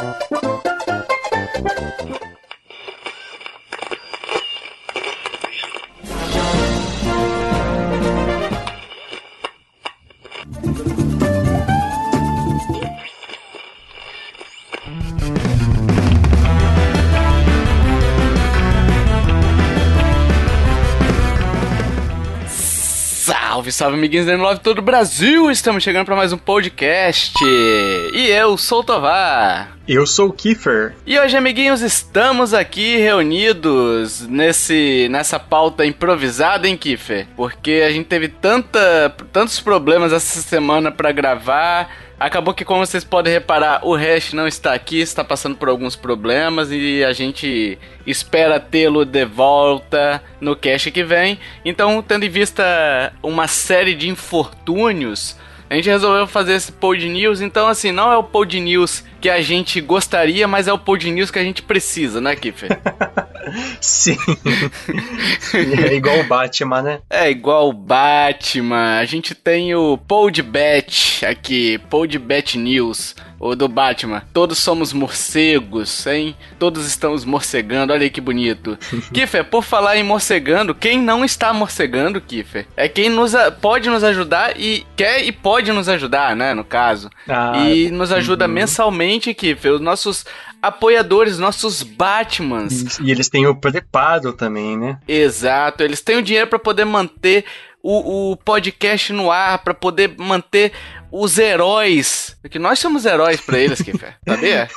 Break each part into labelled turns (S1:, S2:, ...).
S1: Oh, Salve, amiguinhos da M9 todo o Brasil! Estamos chegando para mais um podcast. E eu sou o Tovar.
S2: Eu sou o Kiefer.
S1: E hoje, amiguinhos, estamos aqui reunidos nesse nessa pauta improvisada, hein, Kiefer? Porque a gente teve tanta, tantos problemas essa semana para gravar Acabou que, como vocês podem reparar, o Hash não está aqui, está passando por alguns problemas e a gente espera tê-lo de volta no cache que vem. Então, tendo em vista uma série de infortúnios, a gente resolveu fazer esse Pod News. Então, assim, não é o Pod News que a gente gostaria, mas é o Pod News que a gente precisa, né, Kiffer?
S2: Sim. é igual o Batman, né?
S1: É igual o Batman. A gente tem o Podbet aqui, Podbet News, o do Batman. Todos somos morcegos, hein? Todos estamos morcegando. Olha aí que bonito. Kiffer, por falar em morcegando, quem não está morcegando, Kiffer, é quem nos pode nos ajudar e quer e pode nos ajudar, né, no caso. Ah, e nos ajuda uhum. mensalmente, Kiffer. Os nossos apoiadores, nossos Batmans.
S2: E eles têm o preparo também, né?
S1: Exato, eles têm o dinheiro para poder manter o, o podcast no ar, para poder manter os heróis. Porque nós somos heróis para eles, Kiffer, sabia?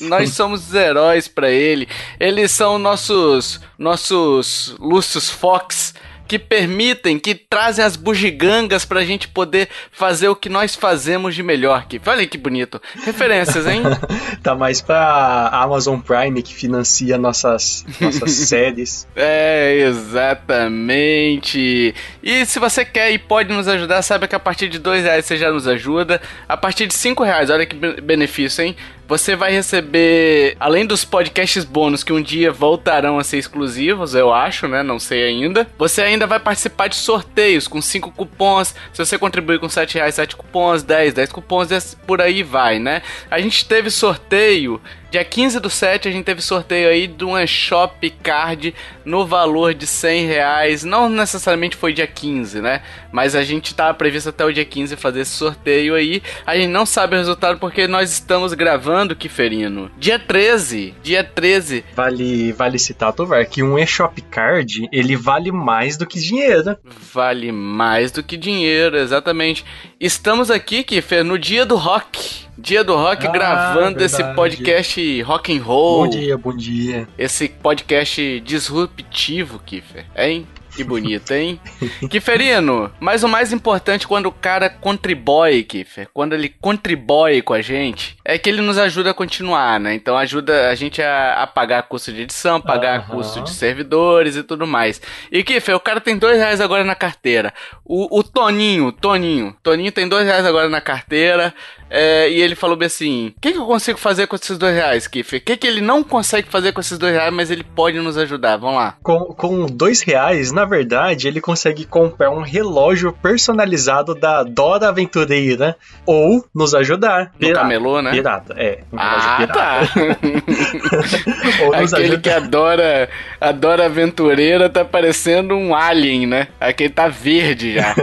S1: nós somos heróis para ele. Eles são nossos nossos Lucius Fox que permitem, que trazem as bugigangas pra gente poder fazer o que nós fazemos de melhor aqui. Olha que bonito. Referências, hein?
S2: tá mais pra Amazon Prime que financia nossas, nossas séries.
S1: É, exatamente. E se você quer e pode nos ajudar, saiba que a partir de dois reais você já nos ajuda. A partir de cinco reais, olha que benefício, hein? Você vai receber, além dos podcasts bônus que um dia voltarão a ser exclusivos, eu acho, né? Não sei ainda. Você ainda vai participar de sorteios com 5 cupons. Se você contribuir com 7 reais, 7 cupons, 10, 10 cupons, por aí vai, né? A gente teve sorteio Dia 15 do 7 a gente teve sorteio aí de uma Shop Card no valor de 100 reais. Não necessariamente foi dia 15, né? Mas a gente tava previsto até o dia 15 fazer esse sorteio aí. A gente não sabe o resultado porque nós estamos gravando, Kiferino. Dia 13. Dia 13.
S2: Vale, vale citar, Tovar, que um eShop Card, ele vale mais do que dinheiro.
S1: Vale mais do que dinheiro, exatamente. Estamos aqui, Kifer, no dia do rock. Dia do Rock, ah, gravando verdade. esse podcast rock and roll.
S2: Bom dia, bom dia.
S1: Esse podcast disruptivo, Kiffer, hein? Que bonito, hein? Kiferino, mas o mais importante quando o cara contribui, Kiffer, quando ele contribui com a gente, é que ele nos ajuda a continuar, né? Então ajuda a gente a, a pagar custo de edição, pagar uhum. custo de servidores e tudo mais. E Kiffer, o cara tem dois reais agora na carteira. O, o Toninho, Toninho, Toninho tem dois reais agora na carteira. É, e ele falou bem assim: o que, que, eu consigo fazer com esses dois reais, Kiffer? O que, que ele não consegue fazer com esses dois reais, mas ele pode nos ajudar? Vamos lá.
S2: Com, com dois reais, na verdade, ele consegue comprar um relógio personalizado da Dora Aventureira ou nos ajudar.
S1: No pirata. camelô, né?
S2: Pirata, é.
S1: Um ah, pirata. tá. ou nos Aquele que adora, adora aventureira tá parecendo um alien, né? Aquele tá verde já.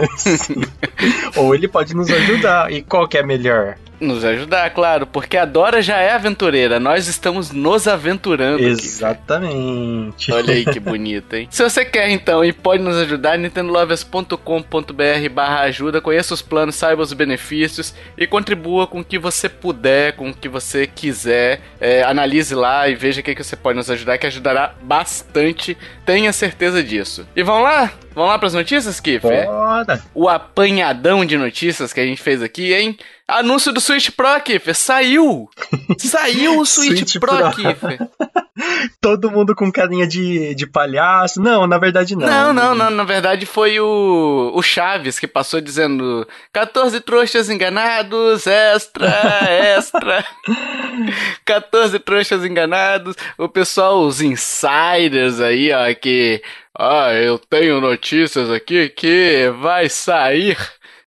S2: ou ele pode nos ajudar. E qual que é melhor? correct.
S1: Nos ajudar, claro, porque a Dora já é aventureira, nós estamos nos aventurando.
S2: Exatamente.
S1: Aqui. Olha aí que bonito, hein? Se você quer então e pode nos ajudar, nintendolovers.com.br barra ajuda, conheça os planos, saiba os benefícios e contribua com o que você puder, com o que você quiser. É, analise lá e veja o que, que você pode nos ajudar, que ajudará bastante, tenha certeza disso. E vamos lá? Vamos lá para as notícias, Kiffer?
S2: Bora!
S1: O apanhadão de notícias que a gente fez aqui, hein? Anúncio do Switch Pro, Kiffer. Saiu! Saiu o Switch, Switch Pro, Pro. Kiffer.
S2: Todo mundo com carinha de, de palhaço. Não, na verdade não.
S1: Não, não, não. Na verdade foi o, o Chaves que passou dizendo 14 trouxas enganados, extra, extra. 14 trouxas enganados. O pessoal, os insiders aí, ó, que... Ah, eu tenho notícias aqui que vai sair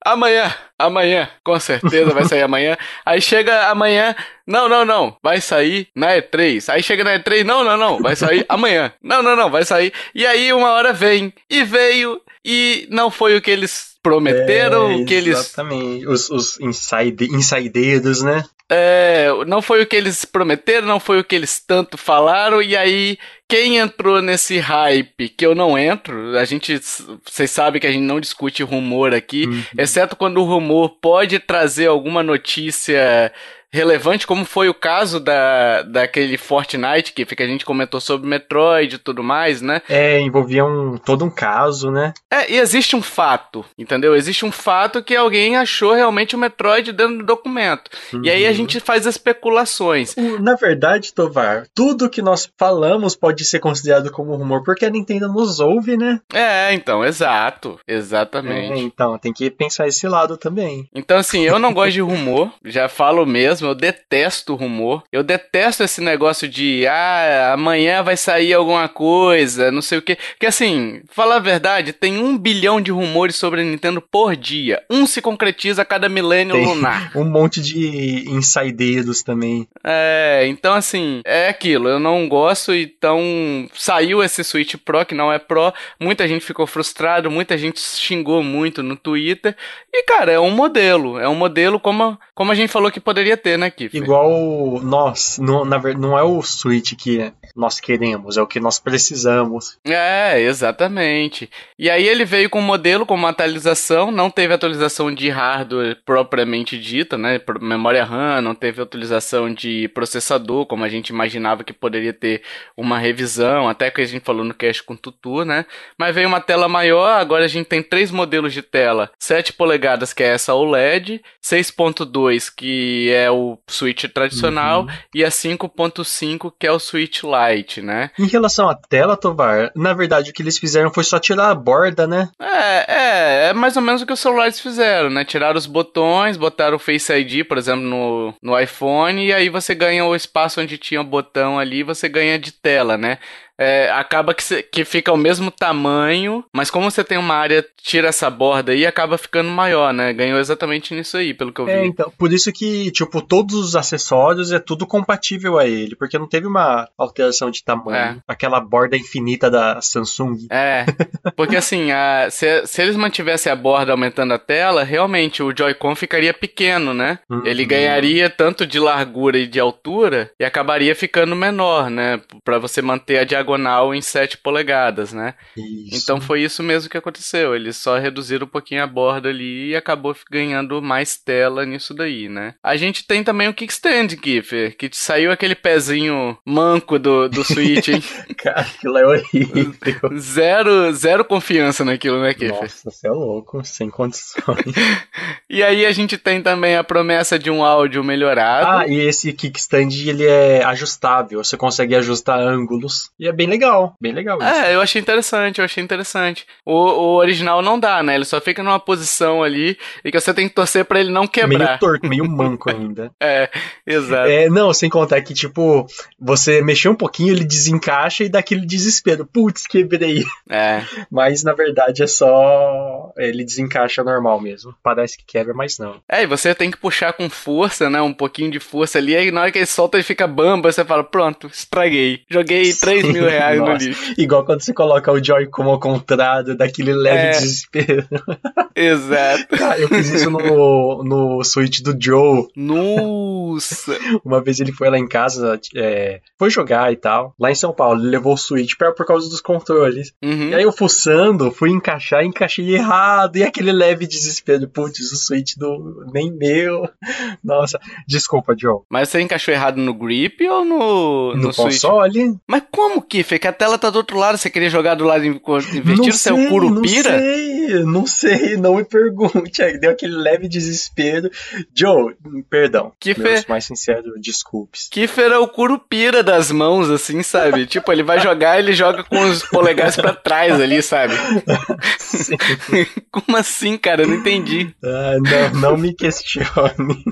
S1: amanhã, amanhã, com certeza vai sair amanhã. Aí chega amanhã, não, não, não, vai sair na E3. Aí chega na E3, não, não, não, vai sair amanhã. Não, não, não, vai sair. E aí uma hora vem, e veio, e não foi o que eles prometeram,
S2: é,
S1: o que eles.
S2: Exatamente, os, os inside, insideiros, né?
S1: É, não foi o que eles prometeram, não foi o que eles tanto falaram, e aí quem entrou nesse hype que eu não entro, a gente, vocês sabem que a gente não discute rumor aqui, uhum. exceto quando o rumor pode trazer alguma notícia relevante, como foi o caso da, daquele Fortnite, que, que a gente comentou sobre Metroid e tudo mais, né?
S2: É, envolvia um, todo um caso, né?
S1: É, e existe um fato, entendeu? Existe um fato que alguém achou realmente o Metroid dentro do documento. Uhum. E aí a uhum. gente faz especulações.
S2: Na verdade, Tovar, tudo que nós falamos pode ser considerado como rumor, porque a Nintendo nos ouve, né?
S1: É, então, exato. Exatamente.
S2: É, então, tem que pensar esse lado também.
S1: Então, assim, eu não gosto de rumor, já falo mesmo mesmo, eu detesto rumor. Eu detesto esse negócio de, ah, amanhã vai sair alguma coisa, não sei o quê. Porque assim, falar a verdade, tem um bilhão de rumores sobre a Nintendo por dia. Um se concretiza a cada milênio tem lunar.
S2: Um monte de insideiros também.
S1: É, então assim, é aquilo, eu não gosto, então saiu esse Switch Pro, que não é Pro, muita gente ficou frustrado, muita gente xingou muito no Twitter, e cara, é um modelo, é um modelo como, como a gente falou que poderia ter, né, Kiffer?
S2: Igual nós, não, na, não é o Switch que nós queremos, é o que nós precisamos.
S1: É, exatamente. E aí ele veio com um modelo com uma atualização, não teve atualização de hardware propriamente dita, né? Memória RAM, não teve atualização de processador, como a gente imaginava que poderia ter uma revisão, até que a gente falou no cast com o Tutu, né? Mas veio uma tela maior, agora a gente tem três modelos de tela, 7 polegadas, que é essa OLED, 6.2, que é o Switch tradicional, uhum. e a 5.5, que é o Switch Lite, né?
S2: Em relação à tela, Tovar, na verdade o que eles fizeram foi só tirar a borda, né?
S1: É, é, é mais ou menos o que os celulares fizeram, né? Tiraram os botões, botaram o Face ID, por exemplo, no, no iPhone, e aí você ganha o espaço onde tinha o botão ali, você ganha de tela, né? É, acaba que, que fica o mesmo tamanho, mas como você tem uma área, tira essa borda aí, acaba ficando maior, né? Ganhou exatamente nisso aí, pelo que eu é, vi.
S2: É, então, por isso que, tipo, todos os acessórios é tudo compatível a ele, porque não teve uma alteração de tamanho. É. Aquela borda infinita da Samsung.
S1: É, porque assim, a, se, se eles mantivessem a borda aumentando a tela, realmente o Joy-Con ficaria pequeno, né? Uhum. Ele ganharia tanto de largura e de altura e acabaria ficando menor, né? Para você manter a diagonal diagonal em 7 polegadas, né? Isso. Então foi isso mesmo que aconteceu. Eles só reduziram um pouquinho a borda ali e acabou ganhando mais tela nisso daí, né? A gente tem também o kickstand, Kiffer, que saiu aquele pezinho manco do, do Switch, hein?
S2: Cara, aquilo é horrível.
S1: Zero, zero confiança naquilo, né, Kiffer?
S2: Nossa, você é louco, sem condições.
S1: e aí a gente tem também a promessa de um áudio melhorado.
S2: Ah, e esse kickstand ele é ajustável, você consegue ajustar ângulos. E é bem legal, bem legal isso.
S1: É, eu achei interessante, eu achei interessante. O, o original não dá, né? Ele só fica numa posição ali e que você tem que torcer para ele não quebrar.
S2: Meio torto, meio manco ainda.
S1: é, exato.
S2: É, não, sem contar que, tipo, você mexer um pouquinho, ele desencaixa e dá aquele desespero. Putz, quebrei.
S1: É.
S2: Mas, na verdade, é só... Ele desencaixa normal mesmo. Parece que quebra, mas não.
S1: É, e você tem que puxar com força, né? Um pouquinho de força ali. Aí na hora que ele solta, ele fica bamba. Você fala, pronto, estraguei. Joguei 3 mil reais Nossa. no lixo.
S2: Igual quando você coloca o Joy-Con ao contrário, daquele leve é. desespero.
S1: Exato.
S2: Cara, eu fiz isso no, no Switch do Joe.
S1: Nossa!
S2: Uma vez ele foi lá em casa, é, foi jogar e tal. Lá em São Paulo, ele levou o Switch por, por causa dos controles. Uhum. E aí eu fuçando, fui encaixar, encaixei errado. E aquele leve desespero. Putz, o Switch do. nem meu. Nossa, desculpa, Joe.
S1: Mas você encaixou errado no grip ou no,
S2: no, no console?
S1: Switch? Mas como que, Fê? Que a tela tá do outro lado, você queria jogar do lado invertido, você é o Curupira?
S2: Não sei, não sei, não me pergunte. Aí deu aquele leve desespero. Joe, perdão.
S1: Kiffer,
S2: meus mais sinceros desculpes.
S1: Kiffer é o Curupira das mãos, assim, sabe? tipo, ele vai jogar, ele joga com os polegares para trás ali, sabe? Como assim, cara? Eu não entendi.
S2: Ah, não, não me questione.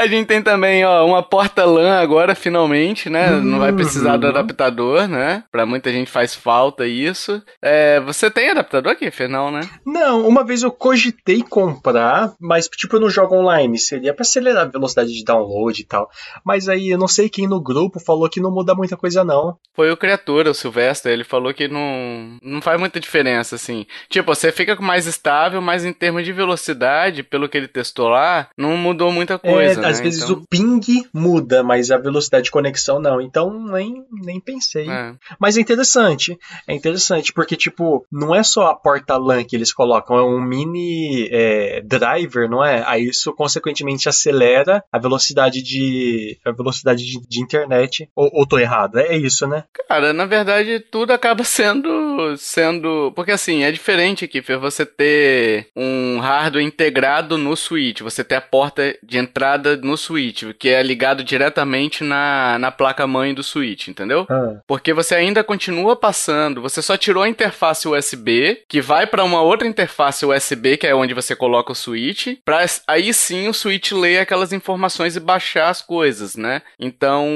S1: A gente tem também, ó, uma porta LAN agora, finalmente, né? Não vai precisar do uhum. adaptador, né? Pra muita gente faz falta isso. É, você tem adaptador aqui, Fernão, né?
S2: Não, uma vez eu cogitei comprar, mas tipo, eu não jogo online. Seria pra acelerar a velocidade de download e tal. Mas aí eu não sei quem no grupo falou que não muda muita coisa, não.
S1: Foi o criador, o Silvestre, ele falou que não, não faz muita diferença, assim. Tipo, você fica mais estável, mas em termos de velocidade, pelo que ele testou lá, não mudou muita coisa. É,
S2: né? Às vezes então... o ping muda, mas a velocidade de conexão não. Então nem, nem pensei. É. Mas é interessante. É interessante, porque, tipo, não é só a porta LAN que eles colocam, é um mini é, driver, não é? Aí isso, consequentemente, acelera a velocidade de. a velocidade de, de internet. Ou, ou tô errado? É isso, né?
S1: Cara, na verdade, tudo acaba sendo. sendo. Porque assim, é diferente aqui, você ter um hardware integrado no switch, você ter a porta de entrada no switch, que é ligado diretamente na, na placa-mãe do switch, entendeu? Ah. Porque você ainda continua passando, você só tirou a interface USB, que vai para uma outra interface USB, que é onde você coloca o switch, para aí sim o switch ler aquelas informações e baixar as coisas, né? Então,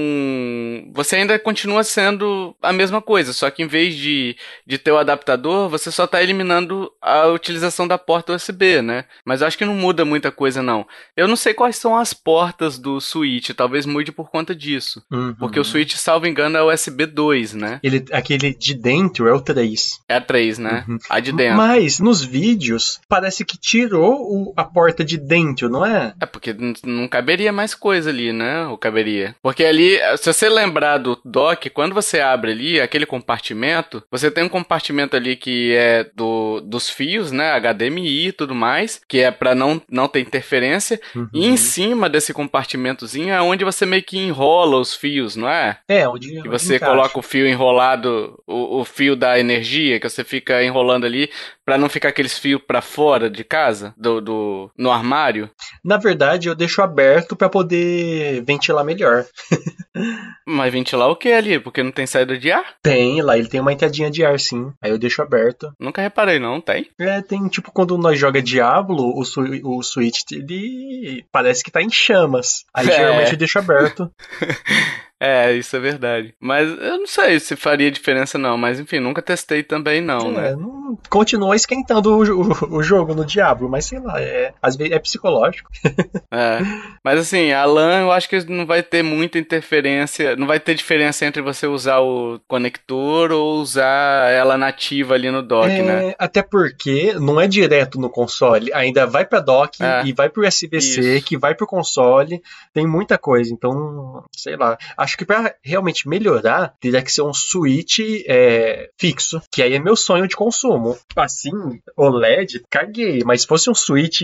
S1: você ainda continua sendo a mesma coisa, só que em vez de, de ter o adaptador, você só está eliminando a utilização da porta USB, né? Mas eu acho que não muda muita coisa, não. Eu não sei quais são as portas do Switch, talvez mude por conta disso. Uhum. Porque o Switch, salvo engano, é USB 2, né?
S2: Ele, aquele de dentro é o 3.
S1: É a 3, né? Uhum. A de dentro.
S2: Mas, nos vídeos, parece que tirou o, a porta de dentro, não é?
S1: É, porque não caberia mais coisa ali, né? Ou caberia. Porque ali, se você lembrar do dock, quando você abre ali, aquele compartimento, você tem um compartimento ali que é do, dos fios, né? HDMI e tudo mais, que é para não, não ter interferência. Uhum. E em cima desse compartimentozinho é onde você meio que enrola os fios, não é?
S2: É, onde.
S1: Que você encaixa. coloca o fio enrolado, o, o fio da energia, que você fica enrolando ali para não ficar aqueles fios para fora de casa, do, do no armário.
S2: Na verdade, eu deixo aberto para poder ventilar melhor.
S1: Mas ventilar o que ali? Porque não tem saída de ar?
S2: Tem, lá ele tem uma entradinha de ar, sim. Aí eu deixo aberto.
S1: Nunca reparei, não, tem?
S2: É, tem tipo quando nós joga Diablo, o, su o Switch ele parece que tá em chamas. Aí é. geralmente eu deixo aberto.
S1: É, isso é verdade. Mas eu não sei se faria diferença não, mas enfim, nunca testei também não, é, né? Não,
S2: continua esquentando o, o, o, jogo no Diablo, mas sei lá, é, às vezes é psicológico.
S1: é. Mas assim, a LAN eu acho que não vai ter muita interferência, não vai ter diferença entre você usar o conector ou usar ela nativa ali no dock, é, né?
S2: Até porque não é direto no console, ainda vai para dock é. e vai pro USB-C, que vai pro console, tem muita coisa, então, sei lá. Acho acho que para realmente melhorar, teria que ser um switch é, fixo, que aí é meu sonho de consumo. Assim, OLED, caguei, mas se fosse um switch,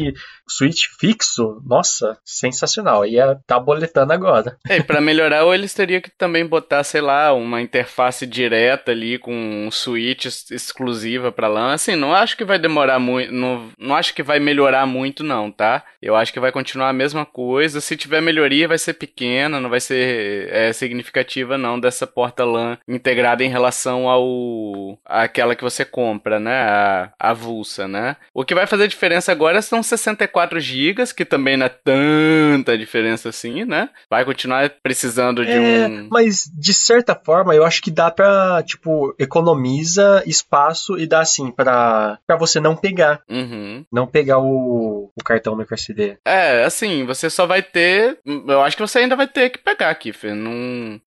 S2: switch fixo, nossa, sensacional. Ia tá boletando agora.
S1: É, pra melhorar, ou eles teriam que também botar, sei lá, uma interface direta ali com um switch exclusiva para LAN. Assim, não acho que vai demorar muito, não, não acho que vai melhorar muito não, tá? Eu acho que vai continuar a mesma coisa. Se tiver melhoria, vai ser pequena, não vai ser é, significativa não dessa porta LAN integrada em relação ao aquela que você compra, né, a, avulsa, né? O que vai fazer diferença agora são 64 GB, que também não é tanta diferença assim, né? Vai continuar precisando de é, um
S2: mas de certa forma eu acho que dá para tipo economiza espaço e dá assim para para você não pegar,
S1: uhum.
S2: não pegar o, o cartão microSD.
S1: É, assim, você só vai ter, eu acho que você ainda vai ter que pegar aqui. Não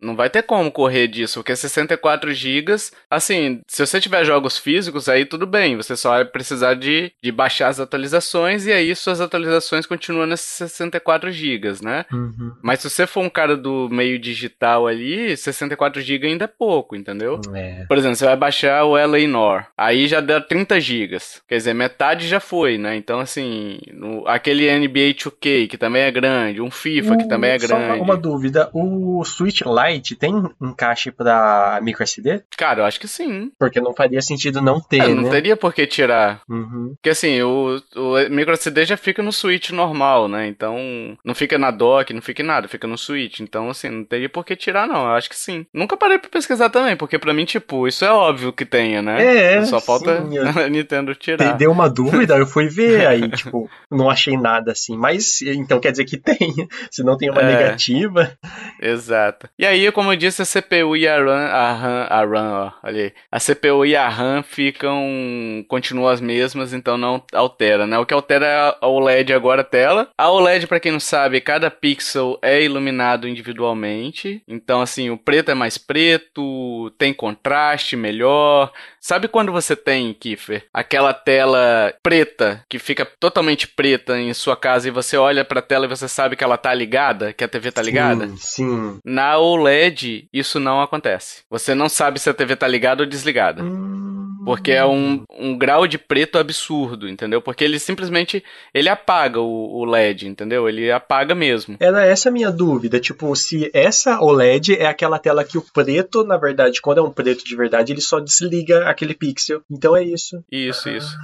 S1: não, vai ter como correr disso, porque 64 GB, assim, se você tiver jogos físicos, aí tudo bem, você só vai precisar de, de baixar as atualizações e aí suas atualizações continuam nesses 64 GB, né?
S2: Uhum.
S1: Mas se você for um cara do meio digital ali, 64 GB ainda é pouco, entendeu?
S2: É.
S1: Por exemplo, você vai baixar o Eleanor, aí já dá 30 GB, quer dizer, metade já foi, né? Então, assim, no, aquele NBA 2K, que também é grande, um FIFA, que também é grande. Só
S2: uma dúvida, o Switch Lite tem encaixe pra micro SD?
S1: Cara, eu acho que sim.
S2: Porque não faria sentido não ter, é,
S1: Não
S2: né?
S1: teria por que tirar. Uhum. Porque assim, o, o micro SD já fica no Switch normal, né? Então, não fica na dock, não fica em nada, fica no Switch. Então, assim, não teria por que tirar, não. Eu acho que sim. Nunca parei pra pesquisar também, porque pra mim, tipo, isso é óbvio que tenha, né?
S2: É,
S1: Só falta sim, a Nintendo tirar.
S2: Deu uma dúvida, eu fui ver, aí, tipo, não achei nada assim. Mas, então quer dizer que tem. Se não tem uma é, negativa.
S1: Exato. E aí, como eu disse, a CPU e a RAM, a RAM, a RAM, ó, olha aí. A CPU e a RAM ficam, continuam as mesmas, então não altera, né? O que altera é a OLED agora a tela. A OLED, para quem não sabe, cada pixel é iluminado individualmente. Então, assim, o preto é mais preto, tem contraste melhor. Sabe quando você tem, Kiffer, aquela tela preta que fica totalmente preta em sua casa e você olha para a tela e você sabe que ela tá ligada, que a TV tá ligada?
S2: Sim, sim.
S1: Na OLED, isso não acontece. Você não sabe se a TV tá ligada ou desligada. Hum. Porque é um, um grau de preto absurdo, entendeu? Porque ele simplesmente ele apaga o, o, LED, entendeu? Ele apaga mesmo.
S2: Era essa a minha dúvida, tipo, se essa OLED é aquela tela que o preto, na verdade, quando é um preto de verdade, ele só desliga aquele pixel. Então é isso.
S1: Isso, ah, isso.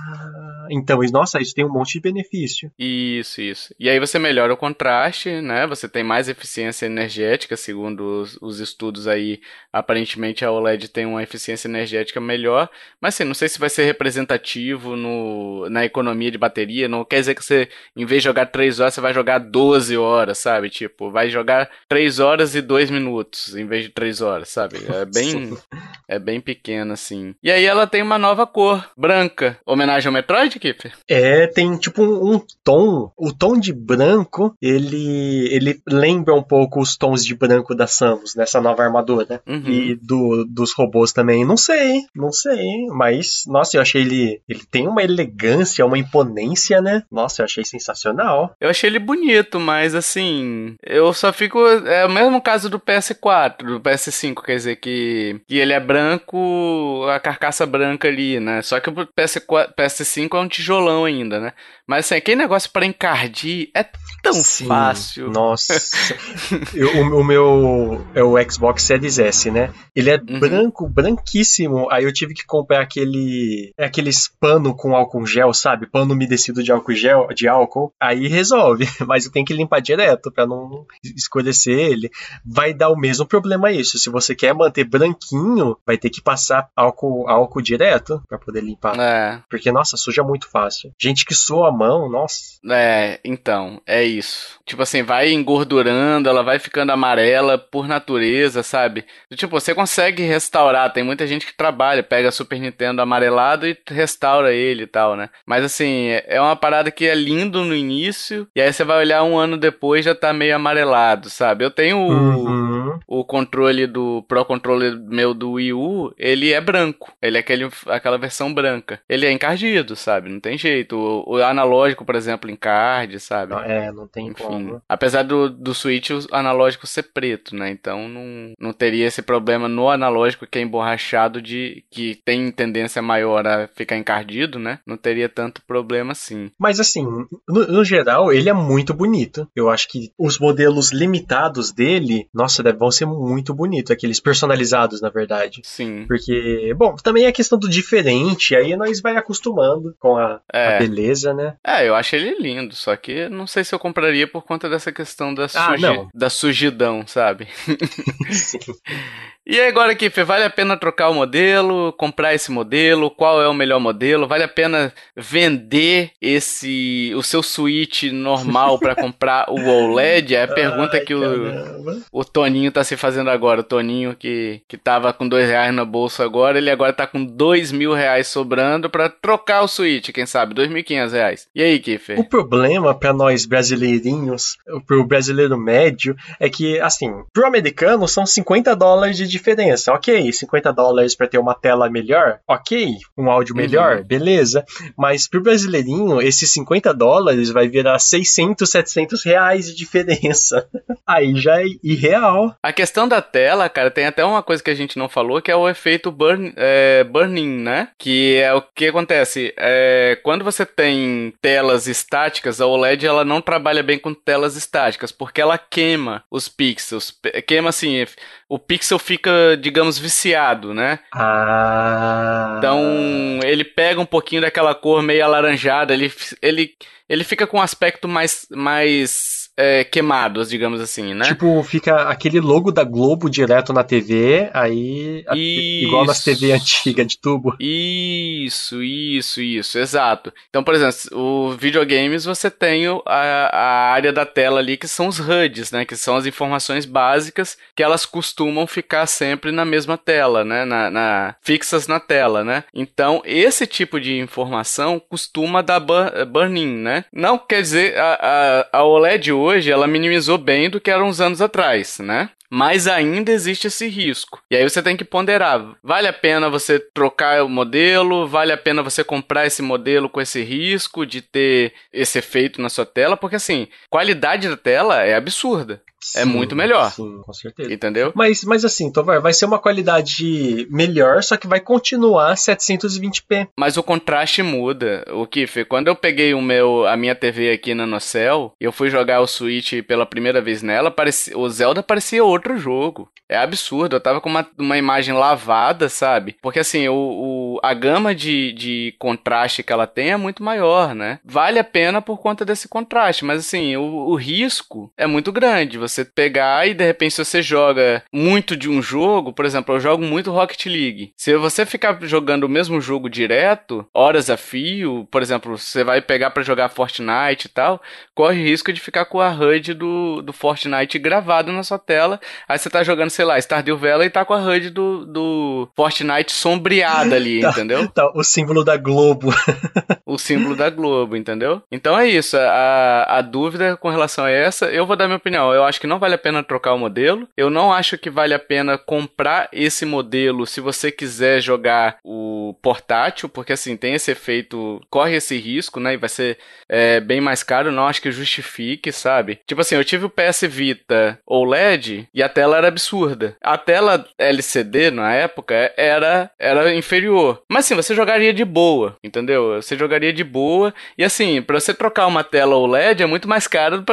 S2: Então, nossa, isso tem um monte de benefício.
S1: Isso, isso. E aí você melhora o contraste, né? Você tem mais eficiência energética, segundo os, os estudos aí. Aparentemente a OLED tem uma eficiência energética melhor, mas assim, não sei se vai ser representativo no, na economia de bateria. Não quer dizer que você, em vez de jogar 3 horas, você vai jogar 12 horas, sabe? Tipo, vai jogar 3 horas e 2 minutos, em vez de 3 horas, sabe? É bem, é bem pequeno, assim. E aí ela tem uma nova cor, branca. Homenagem ao Metroid,
S2: É, tem tipo um, um, tom. O tom de branco, ele, ele lembra um pouco os tons de branco da Samus, nessa nova armadura. Uhum. E do, dos robôs também. Não sei, não sei mas, nossa, eu achei ele. Ele tem uma elegância, uma imponência, né? Nossa, eu achei sensacional.
S1: Eu achei ele bonito, mas assim. Eu só fico. É o mesmo caso do PS4, do PS5, quer dizer, que, que ele é branco, a carcaça branca ali, né? Só que o PS4, PS5 é um tijolão ainda, né? Mas assim, aquele negócio para encardir é tão Sim, fácil.
S2: Nossa. eu, o, o, meu é o Xbox Series S, né? Ele é uhum. branco, branquíssimo. Aí eu tive que comprar aquele é aqueles pano com álcool gel, sabe? Pano umedecido de álcool gel, de álcool. Aí resolve, mas eu tenho que limpar direto para não escurecer ele. Vai dar o mesmo problema isso. Se você quer manter branquinho, vai ter que passar álcool álcool direto para poder limpar.
S1: É.
S2: Porque nossa, suja muito fácil. Gente que soa mão, nossa.
S1: É, então, é isso. Tipo assim, vai engordurando, ela vai ficando amarela por natureza, sabe? Tipo, você consegue restaurar, tem muita gente que trabalha, pega Super Nintendo amarelado e restaura ele e tal, né? Mas assim, é uma parada que é lindo no início, e aí você vai olhar um ano depois já tá meio amarelado, sabe? Eu tenho o, uhum. o controle do Pro Controller meu do Wii U, ele é branco. Ele é aquele, aquela versão branca. Ele é encardido, sabe? Não tem jeito. O, o analógico, por exemplo, em card, sabe?
S2: É, não tem Enfim, como.
S1: Apesar do, do Switch o analógico ser preto, né? Então não, não teria esse problema no analógico que é emborrachado de que tem tendência maior a ficar encardido, né? Não teria tanto problema assim.
S2: Mas assim, no, no geral, ele é muito bonito. Eu acho que os modelos limitados dele, nossa, vão ser muito bonitos, aqueles personalizados, na verdade.
S1: Sim.
S2: Porque, bom, também é questão do diferente, aí nós vai acostumando com a, é. a beleza né?
S1: É, eu acho ele lindo, só que não sei se eu compraria por conta dessa questão da, ah, suji... da sujidão, sabe? Sim. E agora, Kiffer, vale a pena trocar o modelo, comprar esse modelo? Qual é o melhor modelo? Vale a pena vender esse o seu Switch normal para comprar o OLED? É a pergunta Ai, que o, o Toninho tá se fazendo agora. O Toninho que, que tava com dois reais na bolsa agora, ele agora tá com dois mil reais sobrando para trocar o Switch, quem sabe? Dois mil e quinhentos reais. E aí, Kiffer?
S2: O problema para nós brasileirinhos, pro brasileiro médio, é que, assim, pro americano são 50 dólares de diferença. Ok, 50 dólares para ter uma tela melhor, ok, um áudio melhor, uhum. beleza. Mas pro brasileirinho, esses 50 dólares vai virar 600, 700 reais de diferença. Aí já é irreal.
S1: A questão da tela, cara, tem até uma coisa que a gente não falou, que é o efeito burn, é, burn-in, né? Que é o que acontece. É, quando você tem telas estáticas, a OLED ela não trabalha bem com telas estáticas, porque ela queima os pixels. Queima assim, o pixel fica, digamos, viciado, né?
S2: Ah.
S1: Então, ele pega um pouquinho daquela cor meio alaranjada, ele, ele, ele fica com um aspecto mais, mais é, queimados, digamos assim, né?
S2: Tipo, fica aquele logo da Globo direto na TV, aí igual nas TV antiga de tubo.
S1: Isso, isso, isso, exato. Então, por exemplo, o videogames você tem a, a área da tela ali que são os HUDs, né? Que são as informações básicas que elas costumam ficar sempre na mesma tela, né? Na, na fixas na tela, né? Então, esse tipo de informação costuma dar burn-in, né? Não quer dizer, a, a, a OLED hoje hoje, ela minimizou bem do que era uns anos atrás, né? Mas ainda existe esse risco. E aí você tem que ponderar: vale a pena você trocar o modelo? Vale a pena você comprar esse modelo com esse risco de ter esse efeito na sua tela? Porque assim, qualidade da tela é absurda. É sim, é muito melhor.
S2: Sim, com certeza.
S1: Entendeu?
S2: Mas, mas assim, Tovar, vai ser uma qualidade melhor, só que vai continuar 720p.
S1: Mas o contraste muda. O Kiffer, quando eu peguei o meu, a minha TV aqui na Nocel, eu fui jogar o Switch pela primeira vez nela, parecia, o Zelda parecia outro jogo. É absurdo, eu tava com uma, uma imagem lavada, sabe? Porque assim, o, o, a gama de, de contraste que ela tem é muito maior, né? Vale a pena por conta desse contraste, mas assim, o, o risco é muito grande. Você pegar e de repente se você joga muito de um jogo, por exemplo, eu jogo muito Rocket League. Se você ficar jogando o mesmo jogo direto, horas a fio, por exemplo, você vai pegar para jogar Fortnite e tal, corre risco de ficar com a HUD do, do Fortnite gravado na sua tela. Aí você tá jogando sei lá, Stardew Valley tá com a HUD do, do Fortnite sombreada ali, tá, entendeu?
S2: Tá, o símbolo da Globo.
S1: o símbolo da Globo, entendeu? Então é isso, a, a dúvida com relação a essa, eu vou dar minha opinião. Eu acho que não vale a pena trocar o modelo. Eu não acho que vale a pena comprar esse modelo se você quiser jogar o portátil, porque assim, tem esse efeito, corre esse risco, né? E vai ser é, bem mais caro. Não acho que justifique, sabe? Tipo assim, eu tive o PS Vita OLED e a tela era absurda. A tela LCD na época era, era inferior. Mas assim, você jogaria de boa, entendeu? Você jogaria de boa. E assim, para você trocar uma tela OLED é muito mais caro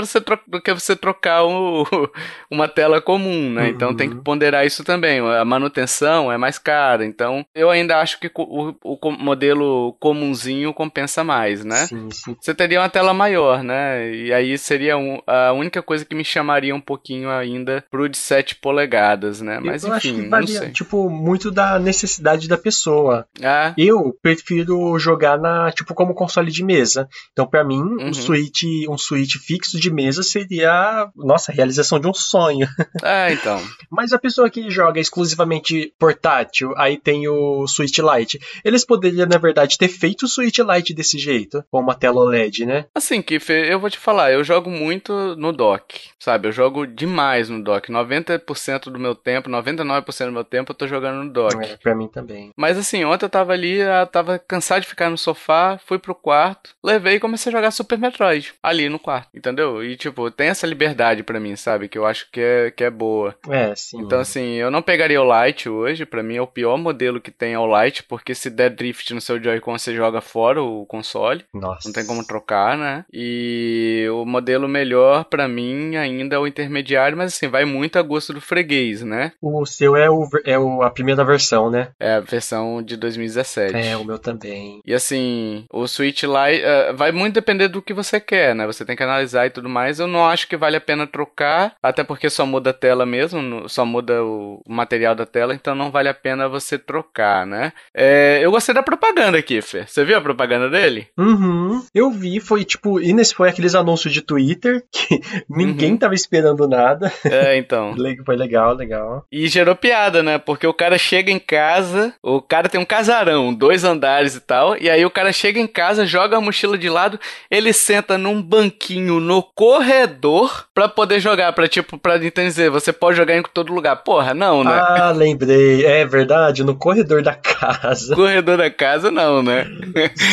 S1: do que você trocar o, uma tela comum, né? Uhum. Então tem que uhum. ponderar isso também. A manutenção é mais cara. Então eu ainda acho que o, o modelo comunzinho compensa mais, né? Sim, sim. Você teria uma tela maior, né? E aí seria um, a única coisa que me chamaria um pouquinho ainda pro de 7 polegadas né? Mas eu enfim, acho que varia,
S2: tipo, muito da necessidade da pessoa. Ah. Eu prefiro jogar na, tipo, como console de mesa. Então, para mim, uhum. um Switch, um Switch fixo de mesa seria, nossa, a realização de um sonho.
S1: É, então.
S2: Mas a pessoa que joga exclusivamente portátil, aí tem o Switch Lite. Eles poderiam, na verdade, ter feito o Switch Lite desse jeito, com uma tela OLED, né?
S1: Assim, Kiff, eu vou te falar, eu jogo muito no dock, sabe? Eu jogo demais no dock. 90% do meu tempo, 99% do meu tempo, eu tô jogando no dock.
S2: É, pra mim também.
S1: Mas assim, ontem eu tava ali, eu tava cansado de ficar no sofá, fui pro quarto, levei e comecei a jogar Super Metroid. Ali no quarto, entendeu? E tipo, tem essa liberdade para mim, sabe? Que eu acho que é, que é boa.
S2: É, sim.
S1: Então assim, eu não pegaria o Lite hoje, para mim é o pior modelo que tem é o Lite, porque se der drift no seu Joy-Con, você joga fora o console.
S2: Nossa.
S1: Não tem como trocar, né? E o modelo melhor para mim ainda é o intermediário, mas assim, vai muito a gosto do freguês né?
S2: O seu é, o, é o, a primeira versão, né?
S1: É a versão de 2017.
S2: É, o meu também.
S1: E assim, o Switch Lite uh, vai muito depender do que você quer, né? Você tem que analisar e tudo mais. Eu não acho que vale a pena trocar, até porque só muda a tela mesmo, só muda o material da tela, então não vale a pena você trocar, né? É, eu gostei da propaganda aqui, Fê. Você viu a propaganda dele?
S2: Uhum. Eu vi, foi tipo, e nesse foi aqueles anúncios de Twitter que ninguém uhum. tava esperando nada.
S1: É, então. então.
S2: Foi legal, legal.
S1: E gerou piada, né? Porque o cara chega em casa, o cara tem um casarão, dois andares e tal, e aí o cara chega em casa, joga a mochila de lado, ele senta num banquinho no corredor pra poder jogar, pra tipo, pra dizer, você pode jogar em todo lugar. Porra, não, né?
S2: Ah, lembrei. É verdade, no corredor da casa.
S1: Corredor da casa, não, né?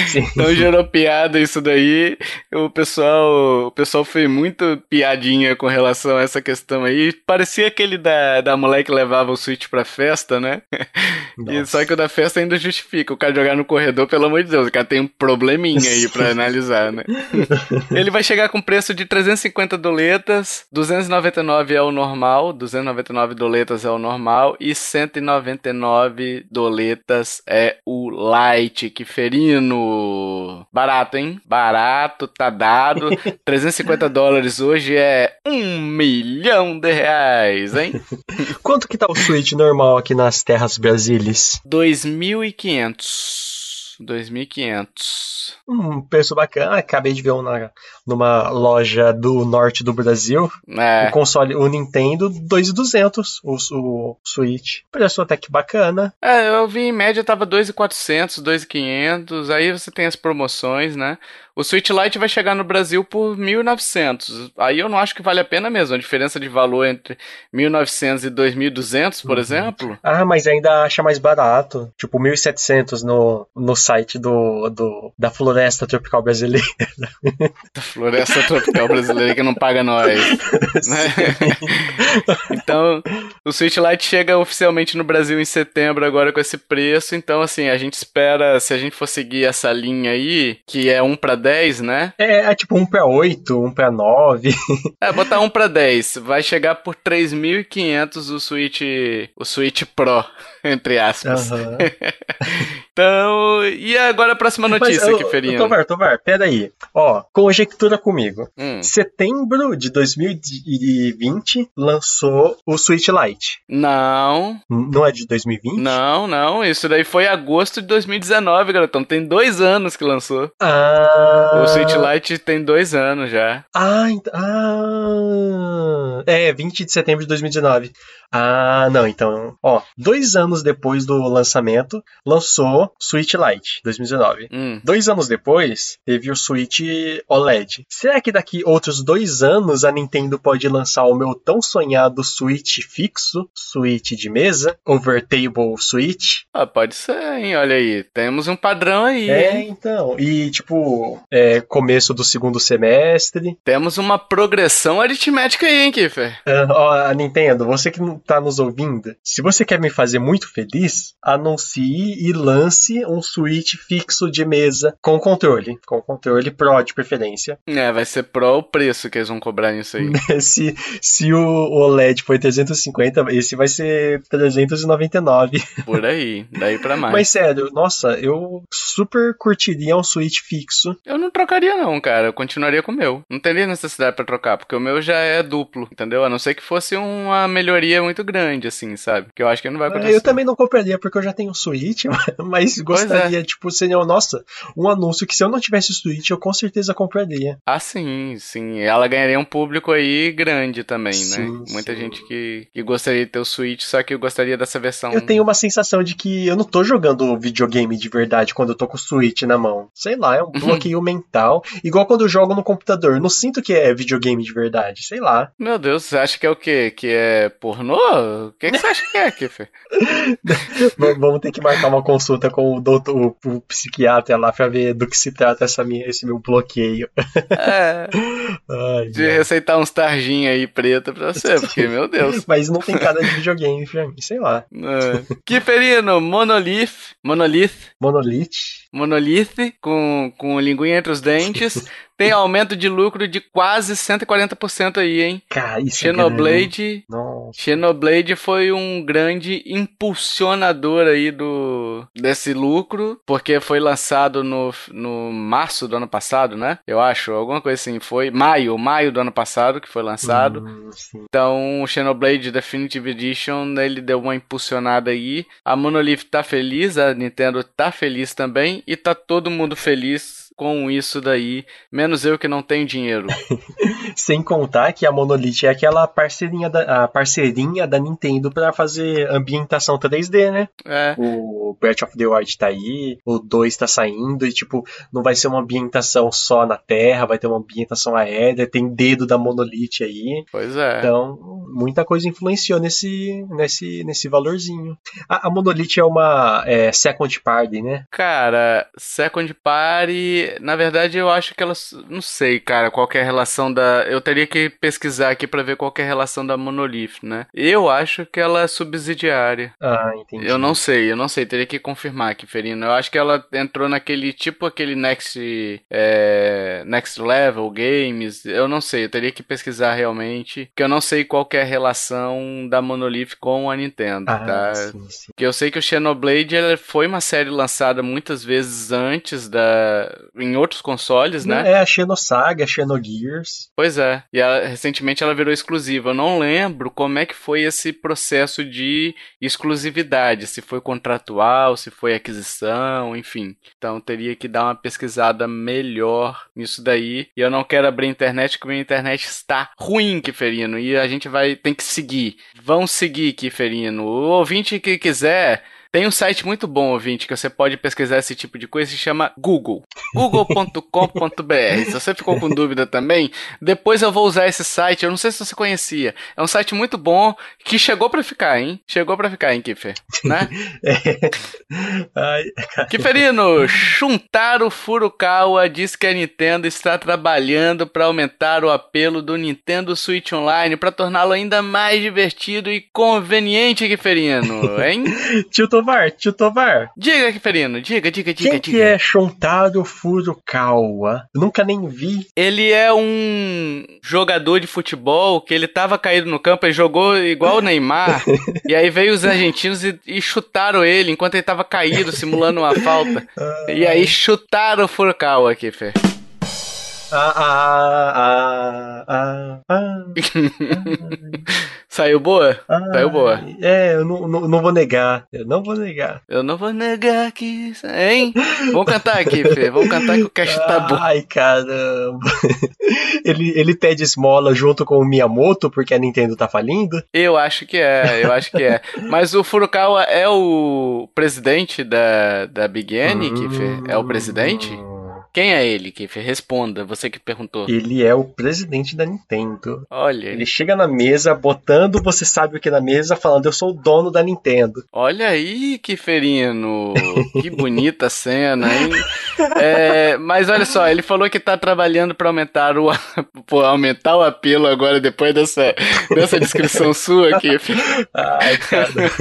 S1: Sim. então gerou piada isso daí. O pessoal, o pessoal fez muito piadinha com relação a essa questão aí. Parecia aquele da, da mulher que levava o Switch pra festa, né? E, só que o da festa ainda justifica. O cara jogar no corredor, pelo amor de Deus, o cara tem um probleminha aí pra analisar, né? Ele vai chegar com preço de 350 doletas, 299 é o normal, 299 doletas é o normal e 199 doletas é o light. Que ferino! Barato, hein? Barato, tá dado. 350 dólares hoje é um milhão de reais, hein?
S2: Quanto que tá o Switch normal aqui nas terras brasileiras?
S1: 2.500. 2.500.
S2: Um preço bacana. Acabei de ver um na, numa loja do norte do Brasil. É. O console, o Nintendo, 2.200 o, o Switch. Preço até que bacana.
S1: É, eu vi em média tava 2.400, 2.500. Aí você tem as promoções, né? O Switch Lite vai chegar no Brasil por 1.900. Aí eu não acho que vale a pena mesmo. A diferença de valor entre 1.900 e 2.200, por uhum. exemplo.
S2: Ah, mas ainda acha mais barato. Tipo, 1.700 no, no site do, do, da Floresta Tropical Brasileira.
S1: Da Floresta Tropical Brasileira que não paga nós. Né? então, o Switch Lite chega oficialmente no Brasil em setembro agora com esse preço. Então, assim, a gente espera, se a gente for seguir essa linha aí, que é um para 10, né?
S2: É, é tipo 1 para 8, 1 para 9.
S1: é, botar 1 para 10. Vai chegar por 3.500 o Switch, o Switch Pro, entre aspas. Uhum. então, e agora a próxima notícia, Mas, que ferinha.
S2: Tovar, Tovar, peraí. Ó, conjectura comigo. Hum. Setembro de 2020 lançou o Switch Lite.
S1: Não.
S2: Não é de 2020?
S1: Não, não. Isso daí foi agosto de 2019, garotão. Tem dois anos que lançou.
S2: Ah.
S1: O Switch Lite tem dois anos já.
S2: Ah, ah, é, 20 de setembro de 2019. Ah, não, então, ó, dois anos depois do lançamento, lançou Switch Lite, 2019. Hum. Dois anos depois, teve o Switch OLED. Será que daqui outros dois anos a Nintendo pode lançar o meu tão sonhado Switch fixo, Switch de mesa, Overtable Switch?
S1: Ah, pode ser, hein, olha aí, temos um padrão aí.
S2: É,
S1: hein?
S2: então, e tipo, é, começo do segundo semestre.
S1: Temos uma progressão aritmética aí, hein, Kiffer?
S2: Uh, ó, a Nintendo, você que não tá nos ouvindo, se você quer me fazer muito feliz, anuncie e lance um Switch fixo de mesa com controle. Com controle Pro de preferência.
S1: É, vai ser Pro o preço que eles vão cobrar nisso aí.
S2: se, se o OLED foi 350, esse vai ser 399.
S1: Por aí, daí pra mais.
S2: Mas sério, nossa, eu super curtiria um Switch fixo.
S1: Eu não trocaria não, cara. Eu continuaria com o meu. Não teria necessidade para trocar, porque o meu já é duplo, entendeu? A não ser que fosse uma melhoria muito muito grande, assim, sabe? Que eu acho que não vai é, acontecer.
S2: Eu também não compraria porque eu já tenho Switch, mas gostaria, é. tipo, seria, nossa, um anúncio que se eu não tivesse Switch, eu com certeza compraria.
S1: Ah, sim, sim. Ela ganharia um público aí grande também, né? sim, né? Muita sim. gente que, que gostaria de ter o Switch, só que eu gostaria dessa versão.
S2: Eu tenho uma sensação de que eu não tô jogando videogame de verdade quando eu tô com o Switch na mão. Sei lá, é um bloqueio mental. Igual quando eu jogo no computador. Eu não sinto que é videogame de verdade. Sei lá.
S1: Meu Deus, você acha que é o quê? Que é pornô? O que, que você acha que é, Kiffer?
S2: Vamos ter que marcar uma consulta com o doutor, o, o, psiquiatra lá pra ver do que se trata essa minha, esse meu bloqueio.
S1: É. Ai, de Deus. receitar uns tarjinhos aí preta pra você, porque, meu Deus.
S2: Mas não tem cara de videogame pra mim, sei lá.
S1: É. Kiferino, Monolith. Monolith.
S2: Monolith.
S1: Monolith, com, com linguinha entre os dentes. tem aumento de lucro de quase 140% aí, hein?
S2: Cara, isso
S1: Xenoblade, é Xenoblade foi um grande impulsionador aí do desse lucro, porque foi lançado no, no março do ano passado, né? Eu acho, alguma coisa assim, foi maio, maio do ano passado que foi lançado. Hum, então, o Xenoblade Definitive Edition, ele deu uma impulsionada aí. A Monolith tá feliz, a Nintendo tá feliz também e tá todo mundo feliz com isso daí, menos eu que não tenho dinheiro.
S2: Sem contar que a Monolith é aquela parceirinha da, a parceirinha da Nintendo para fazer ambientação 3D, né?
S1: É.
S2: O Breath of the Wild tá aí, o 2 tá saindo, e tipo, não vai ser uma ambientação só na Terra, vai ter uma ambientação aérea, tem dedo da Monolith aí.
S1: Pois é.
S2: Então, muita coisa influenciou nesse, nesse, nesse valorzinho. A, a Monolith é uma é, second party, né?
S1: Cara, second party, na verdade eu acho que ela, não sei, cara, qual é a relação da, eu teria que pesquisar aqui para ver qual é a relação da Monolith, né? Eu acho que ela é subsidiária.
S2: Ah, entendi.
S1: Eu não sei, eu não sei, teria que confirmar aqui, Ferino. Eu acho que ela entrou naquele, tipo aquele Next, é, Next Level Games, eu não sei, eu teria que pesquisar realmente, que eu não sei qual é a relação da Monolith com a Nintendo,
S2: ah,
S1: tá?
S2: Sim, sim.
S1: Que eu sei que o Xenoblade foi uma série lançada muitas vezes antes da em outros consoles, né?
S2: É a Xenosaga, Xenogears.
S1: Pois é. E ela, recentemente ela virou exclusiva. Eu não lembro como é que foi esse processo de exclusividade, se foi contratual, se foi aquisição, enfim. Então teria que dar uma pesquisada melhor nisso daí. E eu não quero abrir a internet, porque a internet está ruim, Kiferino. E a gente vai tem que seguir. Vão seguir, Kiferino. O ouvinte que quiser tem um site muito bom, ouvinte, que você pode pesquisar esse tipo de coisa, se chama Google. google.com.br. Se você ficou com dúvida também, depois eu vou usar esse site. Eu não sei se você conhecia. É um site muito bom que chegou para ficar, hein? Chegou para ficar, hein, Kiffer? Né?
S2: é. Ai,
S1: Kiferino, Shuntaro Furukawa diz que a Nintendo está trabalhando para aumentar o apelo do Nintendo Switch Online para torná-lo ainda mais divertido e conveniente, Kiferino, hein?
S2: Tio Tovar, tio Tovar.
S1: Diga, Kiferino, diga, diga, diga,
S2: Quem
S1: diga.
S2: que é Shontaro Furukawa? Eu nunca nem vi.
S1: Ele é um jogador de futebol que ele tava caído no campo, ele jogou igual o Neymar, e aí veio os argentinos e, e chutaram ele enquanto ele tava caído, simulando uma falta. E aí chutaram o Furukawa aqui, Fê.
S2: Ah, ah, ah, ah, ah,
S1: Saiu boa?
S2: ah.
S1: Saiu boa.
S2: É, eu não, não, não vou negar. Eu não vou negar.
S1: Eu não vou negar que. Hein? Vamos cantar aqui, Fê. Vamos cantar que o cast tá bom.
S2: Ai, caramba. ele, ele pede esmola junto com o Miyamoto porque a Nintendo tá falindo?
S1: Eu acho que é, eu acho que é. Mas o Furukawa é o presidente da, da Big N, Kiffer? É o presidente? Quem é ele, Kiffer? Responda, você que perguntou.
S2: Ele é o presidente da Nintendo.
S1: Olha,
S2: Ele chega na mesa, botando você sabe o que na mesa, falando: Eu sou o dono da Nintendo.
S1: olha aí, Kiferino. Que bonita cena, hein? É, mas olha só, ele falou que tá trabalhando pra aumentar o, pô, aumentar o apelo agora, depois dessa, dessa descrição sua, Kiffer.
S2: Ai, cara.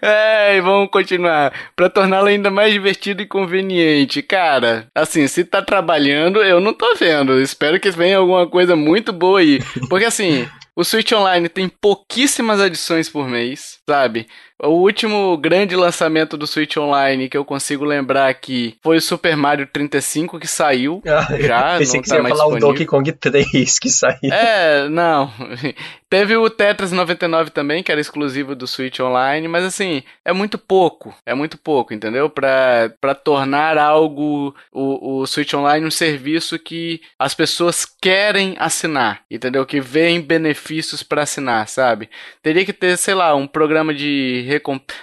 S1: É, e vamos continuar. Pra torná-lo ainda mais divertido e conveniente. Cara, assim, se tá trabalhando, eu não tô vendo. Espero que venha alguma coisa muito boa aí. Porque assim, o Switch Online tem pouquíssimas adições por mês, sabe? O último grande lançamento do Switch Online que eu consigo lembrar aqui foi o Super Mario 35 que saiu. Já,
S2: Pensei
S1: não
S2: que
S1: tá
S2: você ia falar o
S1: disponível.
S2: Donkey Kong 3 que saiu.
S1: É, não. Teve o Tetris 99 também, que era exclusivo do Switch Online, mas assim, é muito pouco. É muito pouco, entendeu? Pra, pra tornar algo, o, o Switch Online, um serviço que as pessoas querem assinar, entendeu? Que veem benefícios pra assinar, sabe? Teria que ter, sei lá, um programa de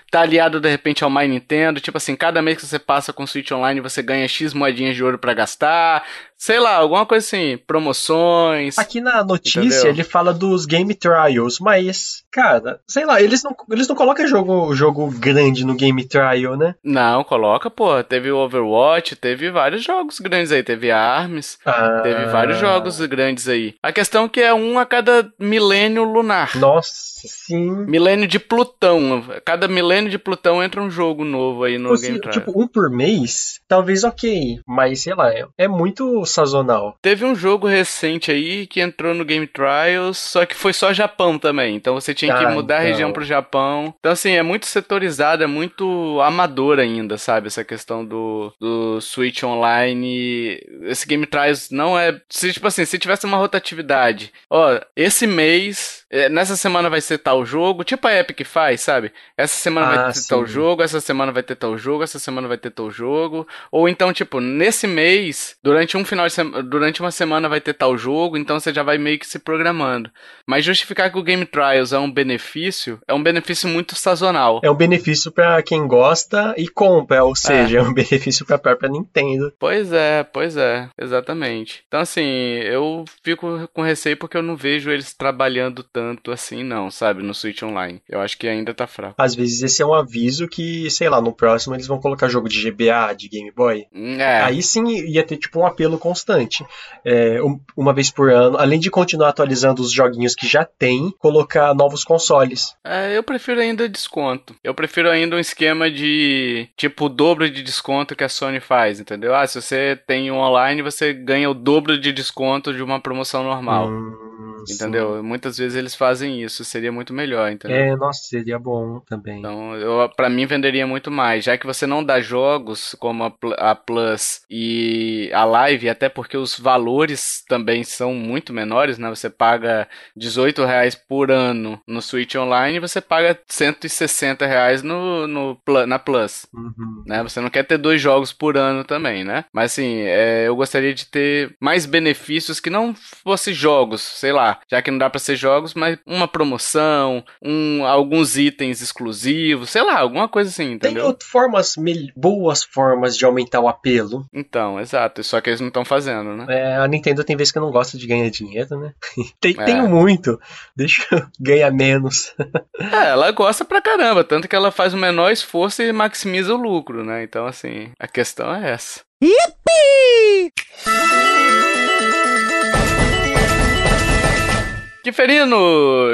S1: Tá aliado de repente ao My Nintendo, tipo assim, cada mês que você passa com o Switch Online você ganha X moedinhas de ouro pra gastar. Sei lá, alguma coisa assim, promoções.
S2: Aqui na notícia
S1: Entendeu?
S2: ele fala dos Game Trials, mas, cara, sei lá, eles não, eles não colocam jogo, jogo grande no Game Trial, né?
S1: Não, coloca, pô. Teve o Overwatch, teve vários jogos grandes aí. Teve ARMS,
S2: Ah,
S1: teve vários jogos grandes aí. A questão é que é um a cada milênio lunar.
S2: Nossa, sim.
S1: Milênio de Plutão. Cada milênio de Plutão entra um jogo novo aí no
S2: Fosse,
S1: Game Trial.
S2: tipo, um por mês, talvez ok, mas sei lá, é, é muito sazonal.
S1: Teve um jogo recente aí que entrou no Game Trials, só que foi só Japão também. Então você tinha que
S2: Ah,
S1: mudar a
S2: então.
S1: região pro Japão. Então, assim, é muito setorizado, é muito amador ainda, sabe? Essa questão do, do Switch Online. Esse Game Trials não é. Se, tipo assim, se tivesse uma rotatividade. Ó, esse mês nessa semana vai ser tal jogo, tipo a Epic faz, sabe? Essa semana ah, vai ter sim. tal jogo, essa semana vai ter tal jogo, essa semana vai ter tal jogo. Ou então, tipo, nesse mês, durante um final de semana, durante uma semana vai ter tal jogo, então você já vai meio que se programando. Mas justificar que o Game Trials é um benefício, é um benefício muito sazonal.
S2: É um benefício para quem gosta e compra, ou seja, é, é um benefício para a própria Nintendo.
S1: Pois é, pois é, exatamente. Então assim, eu fico com receio porque eu não vejo eles trabalhando tanto assim, não, sabe, no Switch Online. Eu acho que ainda tá fraco.
S2: Às vezes esse é um aviso que, sei lá, no próximo eles vão colocar jogo de GBA, de Game Boy. É. Aí sim ia ter tipo um apelo constante. É, uma vez por ano, além de continuar atualizando os joguinhos que já tem, colocar novos consoles.
S1: É, eu prefiro ainda desconto. Eu prefiro ainda um esquema de tipo o dobro de desconto que a Sony faz, entendeu? Ah, se você tem um online, você ganha o dobro de desconto de uma promoção normal. Hum. Entendeu? Muitas vezes eles fazem isso, seria muito melhor, entendeu?
S2: É, nossa, seria bom também.
S1: Então, eu, pra mim venderia muito mais, já que você não dá jogos como a, a Plus e a Live, até porque os valores também são muito menores, né? Você paga 18 reais por ano no Switch Online e você paga 160 reais no, no, na Plus, uhum. né? Você não quer ter dois jogos por ano também, né? Mas assim, é, eu gostaria de ter mais benefícios que não fossem jogos, sei lá, já que não dá para ser jogos, mas uma promoção, um, alguns itens exclusivos, sei lá, alguma coisa assim, entendeu?
S2: Tem formas, boas formas de aumentar o apelo.
S1: Então, exato, só que eles não estão fazendo, né?
S2: É, a Nintendo tem vezes que não gosta de ganhar dinheiro, né? tem, é. Tenho muito, deixa eu ganhar menos.
S1: é, ela gosta pra caramba, tanto que ela faz o menor esforço e maximiza o lucro, né? Então, assim, a questão é essa. Yippee! Diferindo,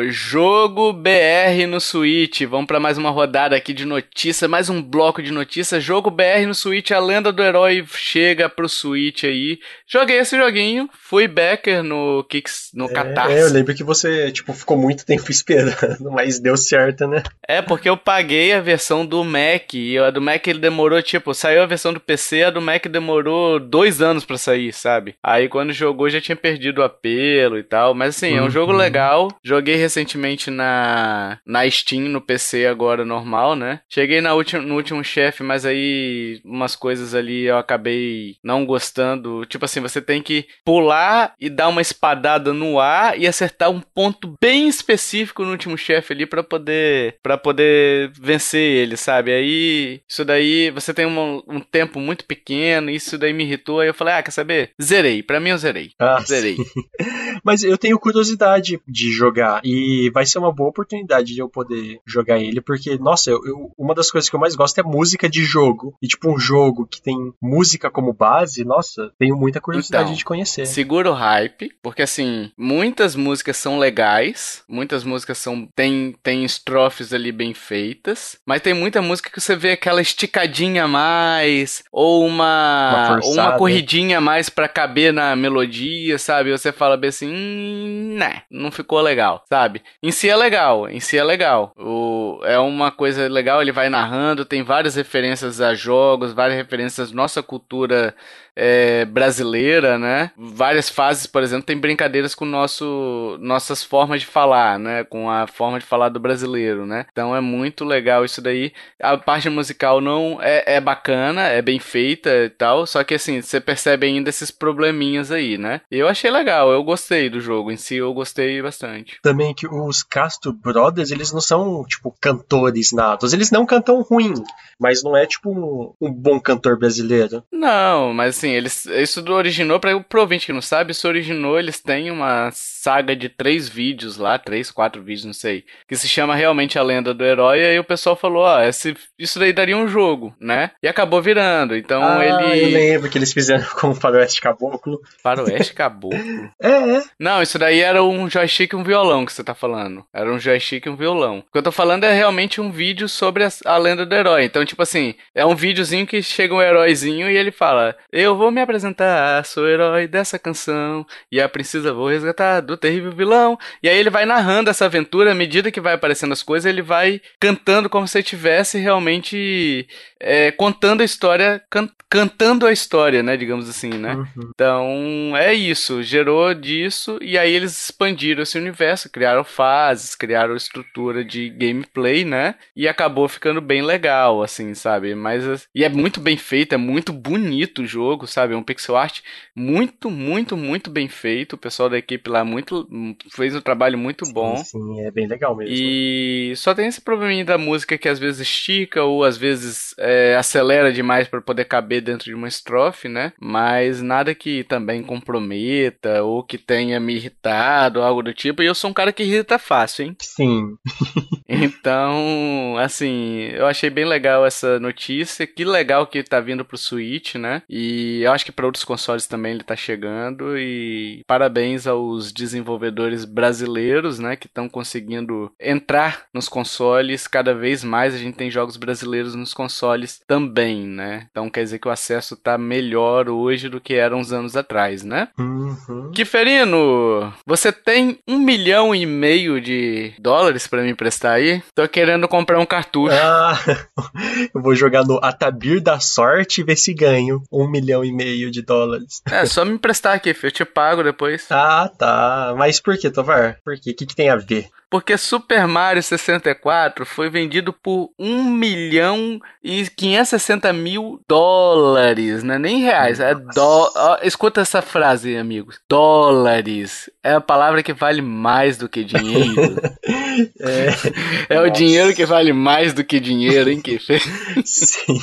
S1: jogo BR no Switch. Vamos para mais uma rodada aqui de notícia, mais um bloco de notícias. Jogo BR no Switch, a lenda do herói chega pro Switch aí. Joguei esse joguinho, fui backer no Kicks, no é, Catarse.
S2: É, eu lembro que você, tipo, ficou muito tempo esperando, mas deu certo, né?
S1: É, porque eu paguei a versão do Mac, e a do Mac ele demorou, tipo, saiu a versão do PC, a do Mac demorou dois anos para sair, sabe? Aí quando jogou já tinha perdido o apelo e tal, mas assim, é um jogo legal. Joguei recentemente na, na Steam, no PC agora normal, né? Cheguei na ulti, no último chefe, mas aí umas coisas ali eu acabei não gostando. Tipo assim, você tem que pular e dar uma espadada no ar e acertar um ponto bem específico no último chefe ali para poder para poder vencer ele, sabe? Aí isso daí você tem um, um tempo muito pequeno, isso daí me irritou. Aí eu falei, ah, quer saber? Zerei. Pra mim eu zerei. Ah, zerei.
S2: mas eu tenho curiosidade de jogar. E vai ser uma boa oportunidade de eu poder jogar ele, porque, nossa, eu, eu, uma das coisas que eu mais gosto é música de jogo. E, tipo, um jogo que tem música como base, nossa, tenho muita curiosidade então, de conhecer.
S1: Segura o hype, porque, assim, muitas músicas são legais, muitas músicas são. tem, tem estrofes ali bem feitas, mas tem muita música que você vê aquela esticadinha a mais, ou uma. uma ou uma corridinha a mais para caber na melodia, sabe? Você fala bem assim, hum, né, não não ficou legal, sabe? Em si é legal, em si é legal. O, é uma coisa legal, ele vai narrando, tem várias referências a jogos, várias referências à nossa cultura é, brasileira, né? Várias fases, por exemplo, tem brincadeiras com nosso, nossas formas de falar, né? Com a forma de falar do brasileiro, né? Então é muito legal isso daí. A parte musical não é, é bacana, é bem feita e tal, só que assim, você percebe ainda esses probleminhas aí, né? Eu achei legal, eu gostei do jogo em si, eu gostei bastante.
S2: Também que os Castro Brothers, eles não são, tipo, cantores natos. Eles não cantam ruim, mas não é, tipo, um, um bom cantor brasileiro.
S1: Não, mas assim, eles, isso originou, para o ouvinte que não sabe, isso originou, eles têm uma saga de três vídeos lá, três, quatro vídeos, não sei, que se chama realmente A Lenda do Herói, e aí o pessoal falou, ó, esse, isso daí daria um jogo, né? E acabou virando, então ah, ele...
S2: eu lembro que eles fizeram com o Faroeste Caboclo.
S1: Faroeste Caboclo?
S2: é, é.
S1: Não, isso daí era um joystick e um violão que você tá falando. Era um joystick e um violão. O que eu tô falando é realmente um vídeo sobre a, a lenda do herói. Então, tipo assim, é um videozinho que chega um heróizinho e ele fala, eu eu vou me apresentar, sou o herói dessa canção, e a princesa vou resgatar do terrível vilão. E aí ele vai narrando essa aventura, à medida que vai aparecendo as coisas, ele vai cantando como se estivesse realmente é, contando a história, can cantando a história, né, digamos assim, né? Uhum. Então, é isso, gerou disso, e aí eles expandiram esse universo, criaram fases, criaram estrutura de gameplay, né? E acabou ficando bem legal, assim, sabe? Mas, e é muito bem feito, é muito bonito o jogo, sabe? É um pixel art muito, muito, muito bem feito. O pessoal da equipe lá muito fez um trabalho muito
S2: sim,
S1: bom.
S2: Sim, é bem legal mesmo.
S1: E só tem esse probleminha da música que às vezes estica ou às vezes é, acelera demais para poder caber dentro de uma estrofe, né? Mas nada que também comprometa ou que tenha me irritado, algo do tipo. E eu sou um cara que irrita fácil, hein?
S2: Sim.
S1: então, assim, eu achei bem legal essa notícia. Que legal que tá vindo pro Switch, né? E eu acho que para outros consoles também ele tá chegando. E parabéns aos desenvolvedores brasileiros, né? Que estão conseguindo entrar nos consoles cada vez mais. A gente tem jogos brasileiros nos consoles também, né? Então quer dizer que o acesso tá melhor hoje do que era uns anos atrás, né?
S2: Uhum.
S1: Kiferino, você tem um milhão e meio de dólares para me emprestar aí? Tô querendo comprar um cartucho.
S2: Ah, eu vou jogar no Atabir da Sorte e ver se ganho um milhão e meio de dólares.
S1: É, só me emprestar aqui, eu te pago depois.
S2: Ah, tá. Mas por que, Tovar? Por quê? O que, que tem a ver?
S1: Porque Super Mario 64 foi vendido por 1 milhão e 560 mil dólares, não é nem reais, é dó... Escuta essa frase, amigos. Dólares é a palavra que vale mais do que dinheiro. é, é o dinheiro que vale mais do que dinheiro, hein, Kiff?
S2: Sim.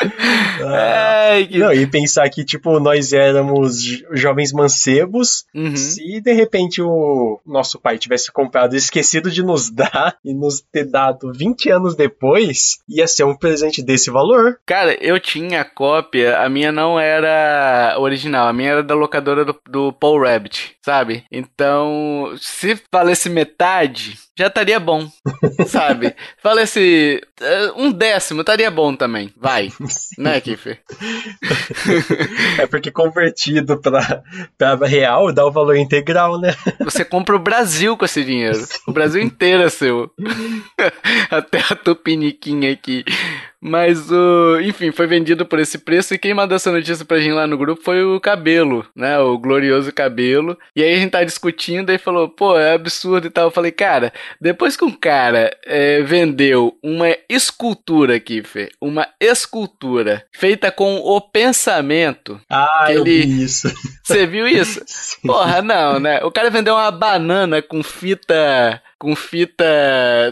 S2: Ah, que... Não, e pensar que, tipo, nós éramos jovens mancebos, uhum. se de repente o nosso pai tivesse comprado e esquecido de nos dar e nos ter dado 20 anos depois, ia ser um presente desse valor.
S1: Cara, eu tinha cópia, a minha não era original, a minha era da locadora do, do Paul Rabbit, sabe? Então, se valesse metade, já estaria bom, sabe? Falece eh, um décimo, estaria bom também. Vai, né, Kiffer?
S2: é porque convertido para real dá o valor integral, né?
S1: Você compra o Brasil com esse dinheiro. O Brasil inteiro é seu. Até a tupiniquinha aqui. Mas o. Enfim, foi vendido por esse preço. E quem mandou essa notícia pra gente lá no grupo foi o Cabelo, né? O glorioso Cabelo. E aí a gente tá discutindo e falou, pô, é absurdo e tal. Eu falei, cara, depois que um cara é, vendeu uma escultura, Kiffer, uma escultura feita com o pensamento.
S2: Ah, eu ele... vi isso.
S1: Você viu isso? Porra, não, né? O cara vendeu uma banana com fita com fita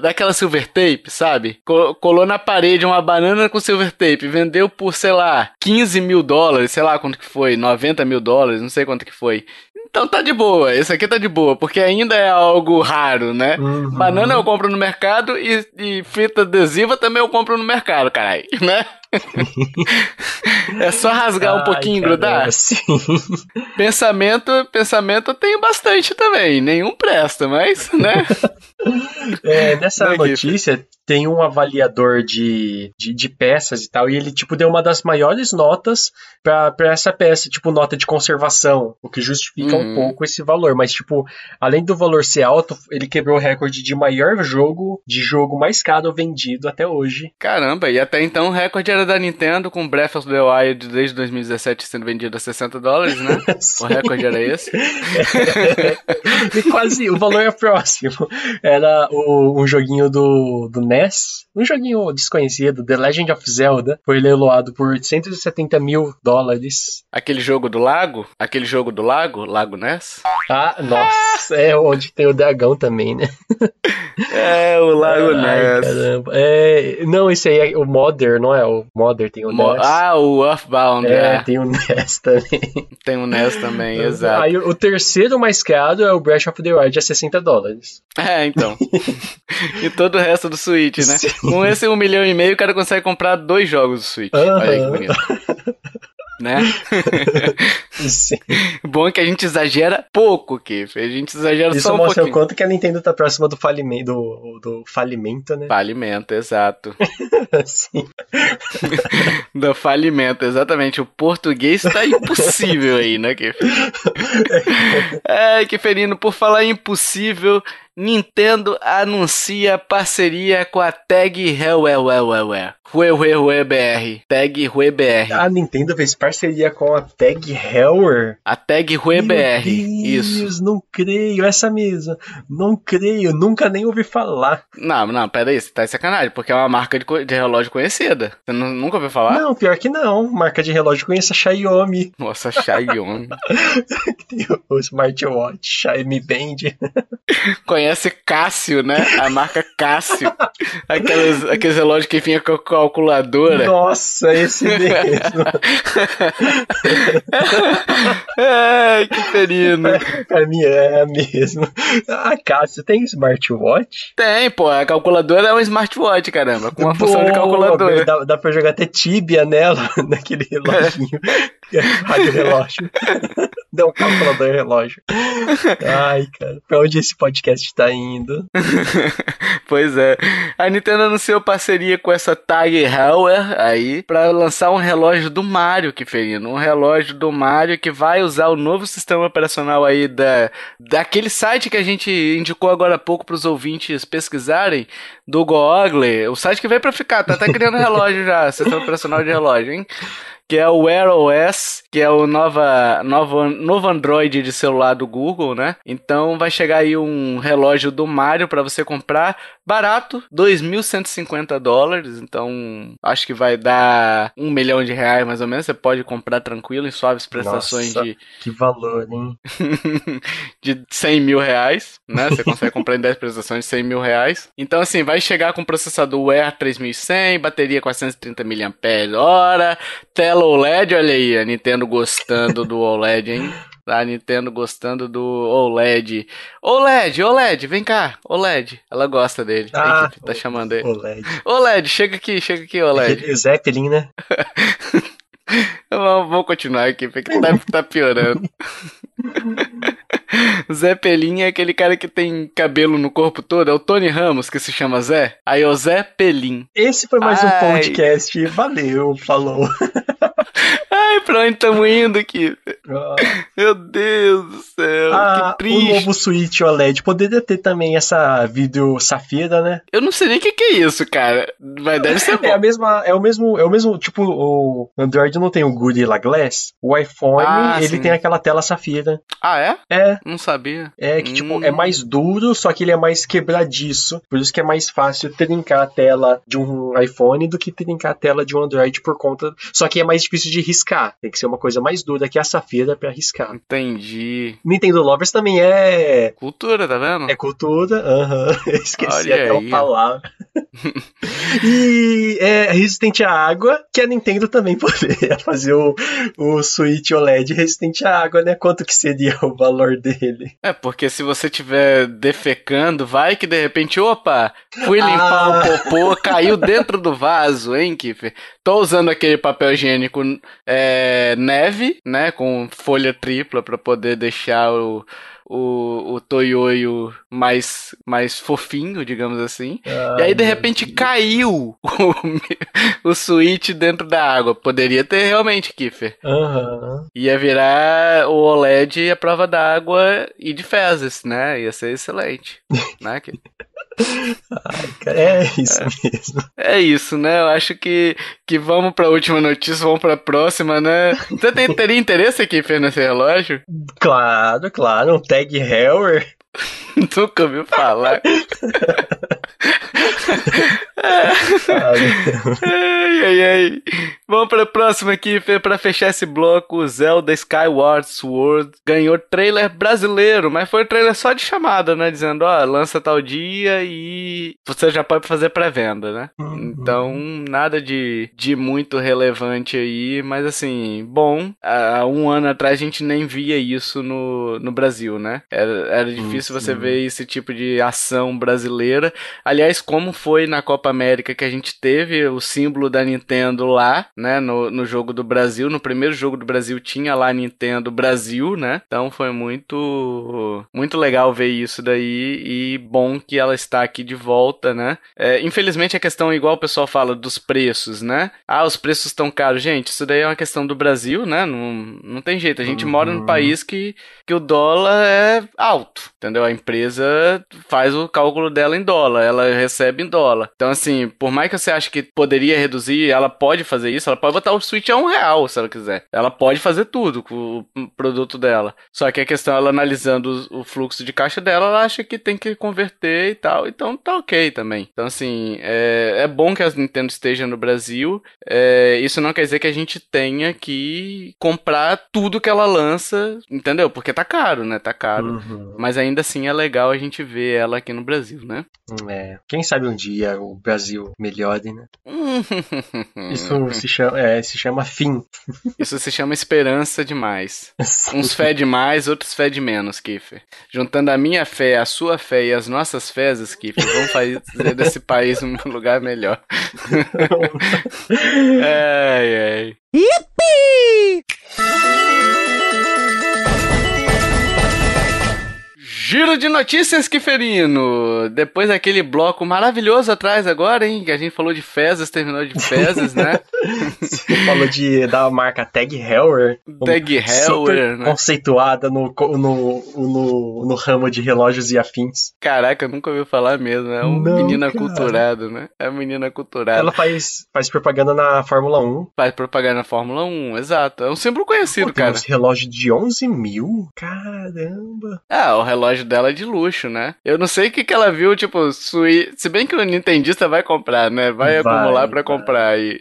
S1: daquela silver tape, sabe? Colou na parede uma banana com silver tape, vendeu por, sei lá, 15 mil dólares, sei lá quanto que foi, 90 mil dólares, não sei quanto que foi. Então tá de boa, esse aqui tá de boa, porque ainda é algo raro, né? Uhum. Banana eu compro no mercado e, e fita adesiva também eu compro no mercado, caralho, né? é só rasgar Ai, um pouquinho e grudar? Pensamento, pensamento eu tenho bastante também. Nenhum presta, mas, né?
S2: É, nessa notícia tem um avaliador de, de, de, peças e tal, e ele, tipo, deu uma das maiores notas pra, pra essa peça, tipo, nota de conservação, o que justifica uhum. um pouco esse valor. Mas, tipo, além do valor ser alto, ele quebrou o recorde de maior jogo, de jogo mais caro vendido até hoje.
S1: Caramba, e até então o recorde era da Nintendo, com Breath of the Wild desde 2017 sendo vendido a 60 dólares, né? o recorde era esse.
S2: e quase, o valor é próximo. Era o, um joguinho do, do NES, um joguinho desconhecido, The Legend of Zelda, foi leiloado por 170 mil dólares.
S1: Aquele jogo do lago? Aquele jogo do lago? Lago Ness?
S2: Ah, nossa, é onde tem o dragão também, né?
S1: É, o Lago Ness. Caramba.
S2: É, não, esse aí é o Modder, não é? O Modder tem o Mo Ness.
S1: Ah, o Earthbound,
S2: é. é. tem o Ness também.
S1: Tem o Ness também, exato.
S2: Aí o terceiro mais caro é o Breath of the Wild, a 60 dólares.
S1: É, então. e todo o resto do Switch, né? Sim. Com esse um milhão e meio, o cara consegue comprar dois jogos do Switch. Olha aí que bonito. né? Sim. Bom que a gente exagera pouco, Kiff. A gente exagera
S2: Isso
S1: só um
S2: mostra
S1: pouquinho.
S2: o quanto que a Nintendo tá próxima do falimento, do, do falimento, né?
S1: Falimento, exato.
S2: Sim.
S1: do falimento, exatamente. O português tá impossível aí, né, Kiff? É, Kiferino, por falar impossível, Nintendo anuncia parceria com a Tag Heuer. BR. Tag BR.
S2: A Nintendo fez parceria com a Tag Heuer?
S1: A Tag BR. Isso.
S2: não creio. Essa mesma. Não creio. Nunca nem ouvi falar.
S1: Não, não, pera aí. Você tá de sacanagem. Porque é uma marca de, de relógio conhecida. Você nu- nunca ouviu falar?
S2: Não, pior que não. Marca de relógio conheço a Xiaomi.
S1: Nossa, Xiaomi.
S2: Tem o smartwatch, Xiaomi Band.
S1: Conhece Cássio, né? A marca Cássio. Aqueles, aqueles relógios que vinha com a calculadora.
S2: Nossa, esse mesmo.
S1: Ai, que perino.
S2: A minha é a mesma. Ah, Cássio, tem smartwatch?
S1: Tem, pô. A calculadora é um smartwatch, caramba. Com uma função de calculadora.
S2: Dá, dá pra jogar até Tibia nela, naquele reloginho. Rádio relógio. Não, calculador relógio. Ai, cara. Pra onde esse podcast tá indo?
S1: pois é. A Nintendo anunciou parceria com essa Tag Heuer aí pra lançar um relógio do Mario, que ferino. Um relógio do Mario que vai usar o novo sistema operacional aí da, daquele site que a gente indicou agora há pouco pros ouvintes pesquisarem, do Google. O site que veio pra ficar, tá até criando relógio já, sistema operacional de relógio, hein? Que é o Wear OS, que é o nova, novo, novo Android de celular do Google, né? Então vai chegar aí um relógio do Mario para você comprar, barato, 2.150 dólares, então acho que vai dar um milhão de reais mais ou menos, você pode comprar tranquilo em suaves prestações
S2: Nossa,
S1: de,
S2: Que valor, hein?
S1: de 100 mil reais, né? Você consegue comprar em 10 prestações de 100 mil reais. Então, assim, vai chegar com processador Wear 3100, bateria 430 mAh, tela OLED, olha aí, a Nintendo gostando do OLED, hein? A Nintendo gostando do OLED. OLED, OLED, vem cá, OLED. Ela gosta dele.
S2: Ah,
S1: tá chamando ele.
S2: OLED.
S1: OLED, chega aqui, chega aqui, OLED.
S2: Aquele Zeppelin, né?
S1: Vamos, continuar aqui, porque tá, tá piorando. Zé Pelinha é aquele cara que tem cabelo no corpo todo, é o Tony Ramos que se chama Zé. Aí é o Zé Pelim.
S2: Esse foi mais um
S1: Ai.
S2: podcast. Valeu, falou.
S1: Pra onde tamo indo aqui?
S2: Ah,
S1: Meu Deus do céu,
S2: Ah,
S1: que
S2: o
S1: triste.
S2: novo Switch OLED poderia ter também essa vídeo safira, né?
S1: Eu não sei nem o que, que é isso, cara. Mas deve ser
S2: É a
S1: bom.
S2: mesma, é o mesmo, é o mesmo, tipo, o Android não tem o Gorilla Glass, o iPhone,
S1: Ah,
S2: ele
S1: sim.
S2: tem aquela tela safira.
S1: Ah, é?
S2: É,
S1: Não sabia.
S2: é que tipo,
S1: Hum.
S2: é mais duro, só que ele é mais quebradiço, por isso que é mais fácil trincar a tela de um iPhone do que trincar a tela de um Android por conta, só que é mais difícil de riscar, tem que ser uma coisa mais dura que a safira pra riscar.
S1: Entendi.
S2: Nintendo Lovers também é
S1: Cultura, tá vendo?
S2: É cultura, aham. Esqueci
S1: Olha
S2: até
S1: aí.
S2: a palavra. e é resistente à água, que a Nintendo também poderia fazer o, o Switch OLED resistente à água, né? Quanto que seria o valor dele?
S1: É, porque se você tiver defecando, vai que de repente, opa, fui limpar
S2: Ah.
S1: o popô, caiu dentro do vaso, hein, Kiffer? Tô usando aquele papel higiênico é, neve, né, com folha tripla pra poder deixar o, o, o toioio mais, mais fofinho, digamos assim. e aí, de repente, caiu o, o switch dentro da água. Poderia ter realmente, Kiffer.
S2: Aham.
S1: Ia virar o OLED a prova d'água e de fezes, né? Ia ser excelente. né? Que-
S2: É isso mesmo.
S1: É isso, né? Eu acho que, que vamos pra última notícia, vamos pra próxima, né? Você tem, teria interesse aqui, nesse relógio?
S2: Claro, claro. Um tag Heuer.
S1: Nunca ouviu falar. ai, ai, ai. Vamos pra próxima aqui, pra fechar esse bloco. O Zelda Skyward Sword ganhou trailer brasileiro, mas foi trailer só de chamada, né? Dizendo, ó, lança tal dia e você já pode fazer pré-venda, né?
S2: Uhum.
S1: Então, nada de, de muito relevante aí, mas assim, bom, há um ano atrás a gente nem via isso no, no Brasil, né? Era, era difícil você
S2: sim.
S1: ver esse tipo de ação brasileira. Aliás, como foi na Copa América que a gente teve o símbolo da Nintendo lá, né, no, no jogo do Brasil, no primeiro jogo do Brasil tinha lá Nintendo Brasil, né? Então foi muito muito legal ver isso daí e bom que ela está aqui de volta, né? É, infelizmente a questão igual o pessoal fala dos preços, né? Ah, os preços estão caros, gente. Isso daí é uma questão do Brasil, né? Não, não tem jeito. A gente uhum. mora num país que, que o dólar é alto, entendeu? A empresa faz o cálculo dela em dólar, ela recebe em dólar. Então assim, por mais que você ache que poderia reduzir, ela pode fazer isso. Ela pode botar o Switch a um real se ela quiser. Ela pode fazer tudo com o produto dela. Só que a questão, ela analisando o fluxo de caixa dela, ela acha que tem que converter e tal. Então tá ok também. Então, assim, é, é bom que a Nintendo esteja no Brasil. É, isso não quer dizer que a gente tenha que comprar tudo que ela lança, entendeu? Porque tá caro, né? Tá caro. Uhum. Mas ainda assim é legal a gente ver ela aqui no Brasil, né?
S2: É. Quem sabe um dia o Brasil melhore, né? Isso se chama, é, se chama fim.
S1: Isso se chama esperança demais. Uns fé demais, outros fé de menos, Kiffer. Juntando a minha fé, a sua fé e as nossas fés, Kiffer, vamos fazer desse país um lugar melhor. ai, ai. Yippee! Giro de notícias, Kiferino! Depois daquele bloco maravilhoso atrás agora, hein? Que a gente falou de fezes, terminou de fezes, né?
S2: Você falou de, da marca Tag Heuer.
S1: Tag Heuer,
S2: né? Conceituada no, no, no, no, ramo de relógios e afins.
S1: Caraca, eu nunca ouvi falar mesmo. É uma menina culturada, né? É uma menina culturada.
S2: Ela faz, faz propaganda na Fórmula 1.
S1: Faz propaganda na Fórmula 1, exato. É um símbolo conhecido, Pô, cara. Esse
S2: relógio de 11 mil? Caramba.
S1: Ah, o relógio dela de luxo, né? Eu não sei o que, que ela viu, tipo, sui... se bem que o Nintendista vai comprar, né? Vai, vai acumular para comprar aí.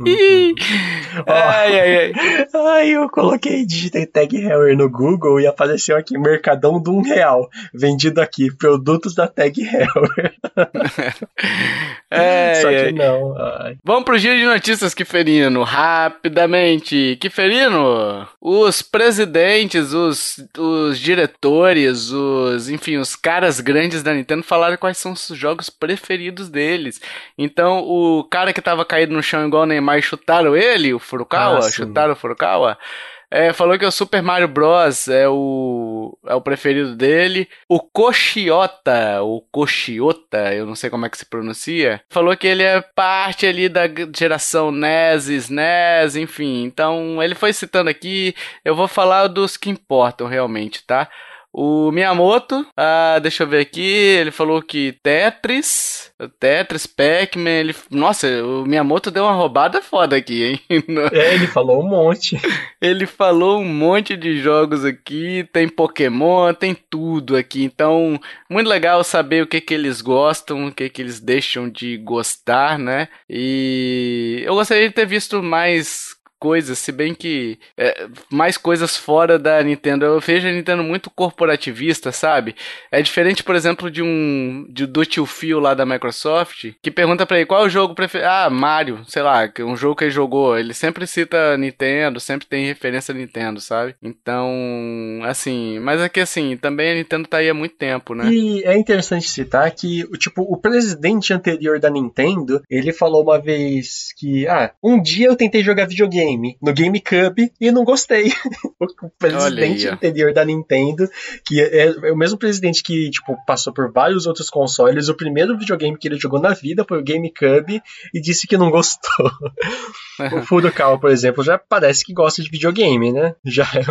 S2: Uhum. ai, ai, ai. Ai, eu coloquei, digitei Tag Heuer no Google e apareceu aqui Mercadão de um real. Vendido aqui, produtos da Tag Heuer.
S1: é, Só que não. Ai. Vamos pro giro de notícias, Kiferino. Rapidamente. Kiferino, os presidentes, os, os diretores, os, enfim, os caras grandes da Nintendo falaram quais são os jogos preferidos deles. Então, o cara que tava caído no chão igual o Neymar chutaram ele, o Furukawa, ah, chutaram o Furukawa. É, falou que o Super Mario Bros. é o, é o preferido dele. O Koshiota, o Koshiota, eu não sei como é que se pronuncia, falou que ele é parte ali da geração NES, SNES, enfim. Então, ele foi citando aqui, eu vou falar dos que importam realmente, tá? O Miyamoto, ah, deixa eu ver aqui, ele falou que Tetris, Tetris, Pac-Man, ele... Nossa, o Miyamoto deu uma roubada foda aqui, hein?
S2: É, ele falou um monte.
S1: ele falou um monte de jogos aqui, tem Pokémon, tem tudo aqui, então muito legal saber o que que eles gostam, o que que eles deixam de gostar, né? E eu gostaria de ter visto mais coisas, se bem que é, mais coisas fora da Nintendo. Eu vejo a Nintendo muito corporativista, sabe? É diferente, por exemplo, de um de, do tio Phil lá da Microsoft, que pergunta para ele qual é o jogo preferido. Ah, Mario, sei lá, um jogo que ele jogou. Ele sempre cita Nintendo, sempre tem referência a Nintendo, sabe? Então, assim, mas aqui assim, também a Nintendo tá aí há muito tempo, né?
S2: E é interessante citar que, tipo, o presidente anterior da Nintendo, ele falou uma vez que, ah, um dia eu tentei jogar videogame game no GameCube e não gostei. o presidente anterior da Nintendo, que é, é, o mesmo presidente que tipo, passou por vários outros consoles, o primeiro videogame que ele jogou na vida foi o GameCube e disse que não gostou. o Furukawa, por exemplo, já parece que gosta de videogame, né? Já é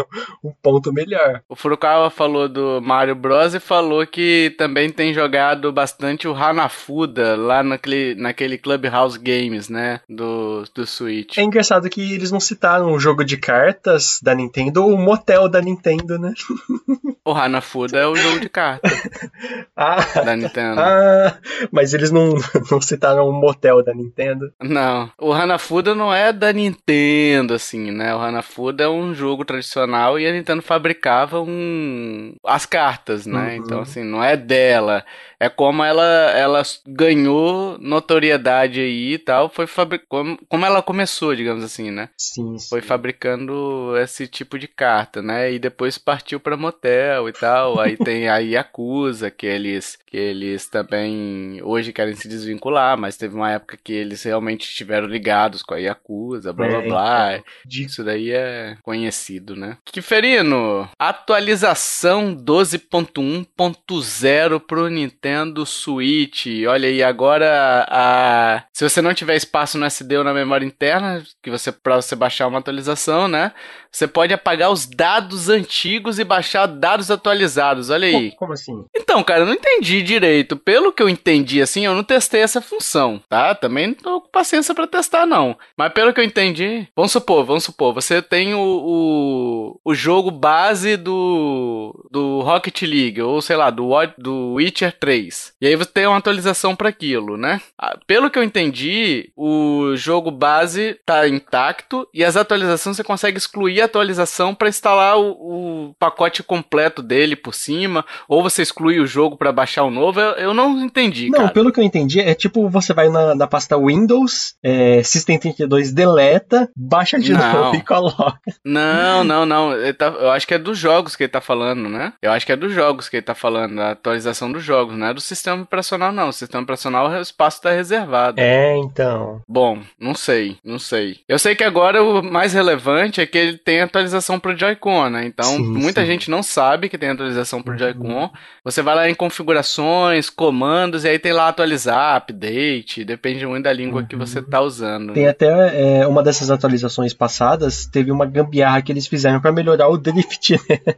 S2: um ponto melhor.
S1: O Furukawa falou do Mario Bros. e falou que também tem jogado bastante o Hanafuda lá naquele, naquele Clubhouse Games, né? Do, do Switch.
S2: É engraçado que eles eles não citaram o jogo de cartas da Nintendo ou o motel da Nintendo, né?
S1: O Hanafuda é o jogo de cartas
S2: ah, da Nintendo. Ah, mas eles não, não citaram o motel da Nintendo?
S1: Não, o Hanafuda não é da Nintendo, assim, né? O Hanafuda é um jogo tradicional e a Nintendo fabricava um... as cartas, né? Uhum. Então, assim, não é dela. É como ela, ela ganhou notoriedade aí e tal, foi fabric... como, como ela começou, digamos assim, né?
S2: Sim, sim.
S1: Foi fabricando esse tipo de carta, né? E depois partiu para motel E tal. Aí tem a Yakuza, que eles, que eles também hoje querem se desvincular, mas teve uma época que eles realmente estiveram ligados com a Yakuza, blá blá é, blá. Então, Isso daí é conhecido, né? Kiferino, atualização 12.1.0 pro Nintendo Switch. Olha aí, agora a... se você não tiver espaço no SD ou na memória interna, que você para você baixar uma atualização, né? Você pode apagar os dados antigos e baixar dados atualizados. Olha aí.
S2: Como assim?
S1: Então, cara, eu não entendi direito. Pelo que eu entendi, assim, eu não testei essa função, tá? Também não tô com paciência para testar, não. Mas pelo que eu entendi, vamos supor, vamos supor, você tem o, o, o jogo base do, do Rocket League, ou sei lá, do, do Witcher 3. E aí você tem uma atualização para aquilo, né? Ah, pelo que eu entendi, o jogo base tá intacto e as atualizações você consegue excluir atualização para instalar o, o, pacote completo dele por cima, ou você exclui o jogo para baixar o novo. Eu, eu não entendi.
S2: Não,
S1: cara.
S2: pelo que eu entendi, é tipo você vai na, na pasta Windows, é, System 32 deleta, baixa de não. novo e coloca.
S1: Não, não, não. Tá, eu acho que é dos jogos que ele tá falando, né? Eu acho que é dos jogos que ele tá falando, da atualização dos jogos, não é do sistema operacional, não. O sistema operacional, o espaço tá reservado.
S2: É, então.
S1: Bom, não sei, não sei. Eu sei que agora o mais relevante é que ele tem atualização pro Joy-Con, né? Então, sim, muita sim. gente não sabe que tem atualização pro Joy-Con. Uhum. Você vai lá em configurações, comandos, e aí tem lá atualizar, update, depende muito da língua uhum. que você tá usando.
S2: Tem né? até é, uma dessas atualizações passadas, teve uma gambiarra que eles fizeram para melhorar o drift, né?